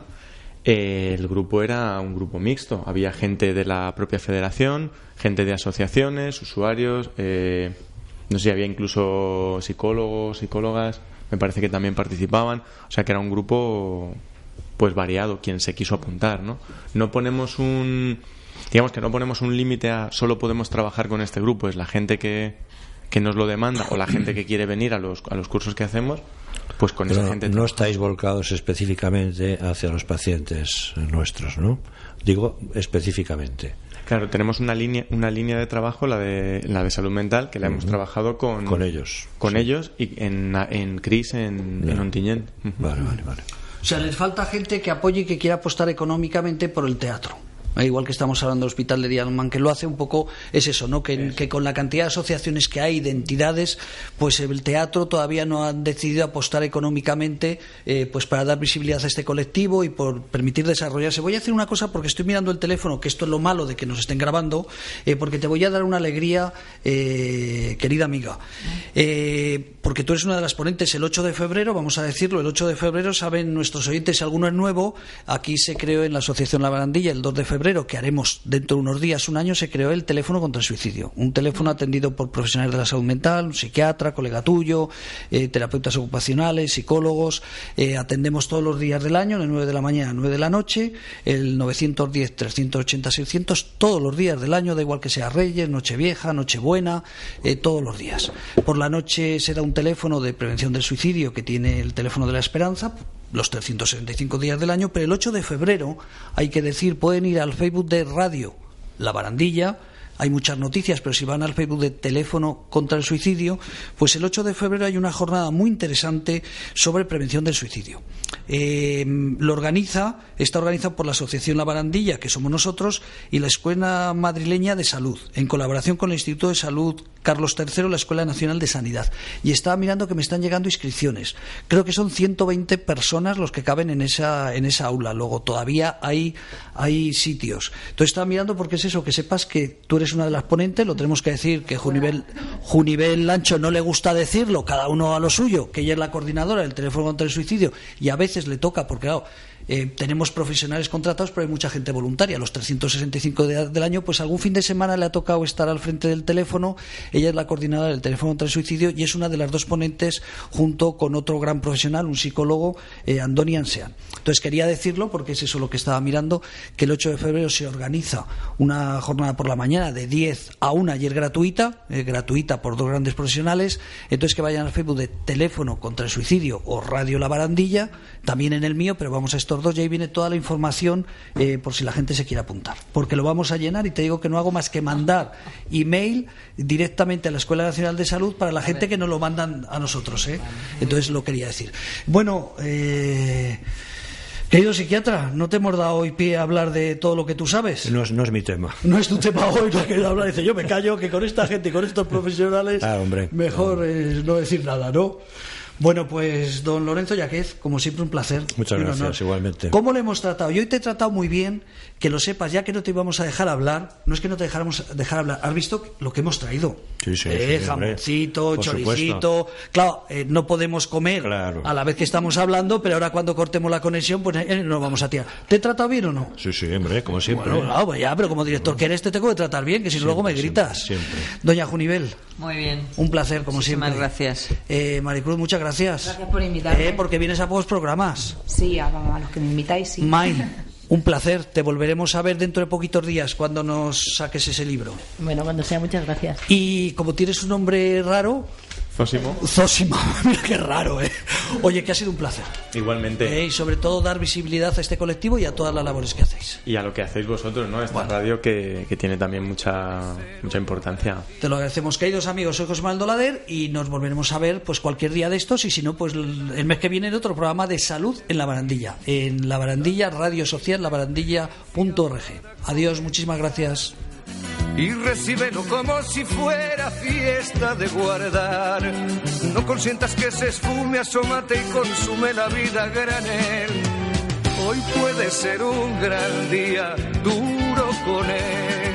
eh, el grupo era un grupo mixto. Había gente de la propia federación, gente de asociaciones, usuarios, eh, no sé si había incluso psicólogos, psicólogas, me parece que también participaban, o sea que era un grupo pues variado quien se quiso apuntar, ¿no? No ponemos un digamos que no ponemos un límite a solo podemos trabajar con este grupo, es la gente que, que nos lo demanda o la gente que quiere venir a los, a los cursos que hacemos, pues con esa gente. No estáis volcados específicamente hacia los pacientes nuestros, ¿no? Digo específicamente. Claro, tenemos una línea, una línea de trabajo, la de, la de salud mental, que la hemos trabajado con, con ellos. Con ellos y en, en CRIS, en, en Vale, vale, vale. O sea, les falta gente que apoye y que quiera apostar económicamente por el teatro. Igual que estamos hablando del Hospital de Dialman, que lo hace un poco, es eso, ¿no? Que, que, con la cantidad de asociaciones que hay, de entidades, pues el teatro todavía no ha decidido apostar económicamente eh, pues para dar visibilidad a este colectivo y por permitir desarrollarse. Voy a hacer una cosa porque estoy mirando el teléfono, que esto es lo malo de que nos estén grabando, eh, porque te voy a dar una alegría, eh, querida amiga. porque tú eres una de las ponentes el 8 de febrero, vamos a decirlo, el 8 de febrero, saben nuestros oyentes, si alguno es nuevo, aquí se creó en la Asociación La Barandilla el 2 de febrero, que haremos dentro de unos días, un año, se creó el teléfono contra el suicidio. Un teléfono atendido por profesionales de la salud mental, un psiquiatra, colega tuyo, terapeutas ocupacionales, psicólogos. atendemos todos los días del año, de 9 de la mañana a 9 de la noche, el 910, 380, 600, todos los días del año, da igual que sea Reyes, Nochevieja, Nochebuena, eh, todos los días. Por la noche será un teléfono de prevención del suicidio que tiene el teléfono de la esperanza, los 365 días del año, pero el 8 de febrero, hay que decir, pueden ir al Facebook de Radio La Barandilla, hay muchas noticias, pero si van al Facebook de Teléfono contra el Suicidio, pues el 8 de febrero hay una jornada muy interesante sobre prevención del suicidio. Eh, lo organiza, está organizado por la Asociación La Barandilla, que somos nosotros, y la Escuela Madrileña de Salud, en colaboración con el Instituto de Salud Carlos III, la Escuela Nacional de Sanidad. Y estaba mirando que me están llegando inscripciones. Creo que son 120 personas los que caben en esa, en esa aula. Luego todavía hay, hay sitios. Entonces estaba mirando porque es eso, que sepas que tú eres es una de las ponentes, lo tenemos que decir que Junivel, Junivel Lancho no le gusta decirlo, cada uno a lo suyo, que ella es la coordinadora del teléfono contra el suicidio y a veces le toca, porque claro, eh, tenemos profesionales contratados, pero hay mucha gente voluntaria. Los 365 días del año, pues algún fin de semana le ha tocado estar al frente del teléfono. Ella es la coordinadora del teléfono contra el suicidio y es una de las dos ponentes junto con otro gran profesional, un psicólogo, eh, Andoni Ansean. Entonces quería decirlo porque es eso lo que estaba mirando, que el 8 de febrero se organiza una jornada por la mañana de 10 a 1 y es gratuita, eh, gratuita por dos grandes profesionales. Entonces que vayan al Facebook de teléfono contra el suicidio o Radio La Barandilla, también en el mío, pero vamos a esto dos y ahí viene toda la información eh, por si la gente se quiere apuntar. Porque lo vamos a llenar y te digo que no hago más que mandar email directamente a la Escuela Nacional de Salud para la gente que nos lo mandan a nosotros. ¿eh? Entonces lo quería decir. Bueno, eh, Querido psiquiatra, no te hemos dado hoy pie a hablar de todo lo que tú sabes. No es, no es mi tema. No es tu tema hoy, no he querido hablar. Dice, yo me callo, que con esta gente y con estos profesionales, ah, hombre. mejor es no decir nada, ¿no? Bueno, pues don Lorenzo Yaquez, como siempre un placer. Muchas gracias, igualmente. ¿Cómo le hemos tratado? Yo hoy te he tratado muy bien, que lo sepas, ya que no te íbamos a dejar hablar, no es que no te dejáramos dejar hablar, has visto lo que hemos traído. Sí, sí, eh, jamoncito, choricito. Claro, eh, no podemos comer a la vez que estamos hablando, pero ahora cuando cortemos la conexión, pues eh, nos vamos a tirar. ¿Te he tratado bien o no? Sí, sí, hombre, como siempre. Bueno, pues ya, pero como director que eres, te tengo que tratar bien, que si no luego me gritas. Siempre, Doña Junivel. Muy bien. Un placer, como siempre. Muchas gracias. Maricruz, muchas gracias. Gracias por invitarme. Eh, porque vienes a pocos programas. Sí, a, a, los que me invitáis, sí. May, un placer. Te volveremos a ver dentro de poquitos días cuando nos saques ese libro. Bueno, cuando sea, muchas gracias. Y como tienes un nombre raro, Zósimo. Zósimo, mira qué raro, ¿eh? Oye, que ha sido un placer. Igualmente. Eh, y sobre todo dar visibilidad a este colectivo y a todas las labores que hacéis. Y a lo que hacéis vosotros, ¿no? Esta bueno. radio que, que, tiene también mucha, mucha importancia. Te lo agradecemos, queridos amigos. Soy José Maldolader y nos volveremos a ver pues cualquier día de estos y si no, pues el mes que viene en otro programa de salud en La Barandilla. En La Barandilla, Radio Social, labarandilla.org. Adiós, muchísimas gracias y recíbelo como si fuera fiesta de guardar. No consientas que se esfume, asómate y consume la vida granel. Hoy puede ser un gran día, duro con él.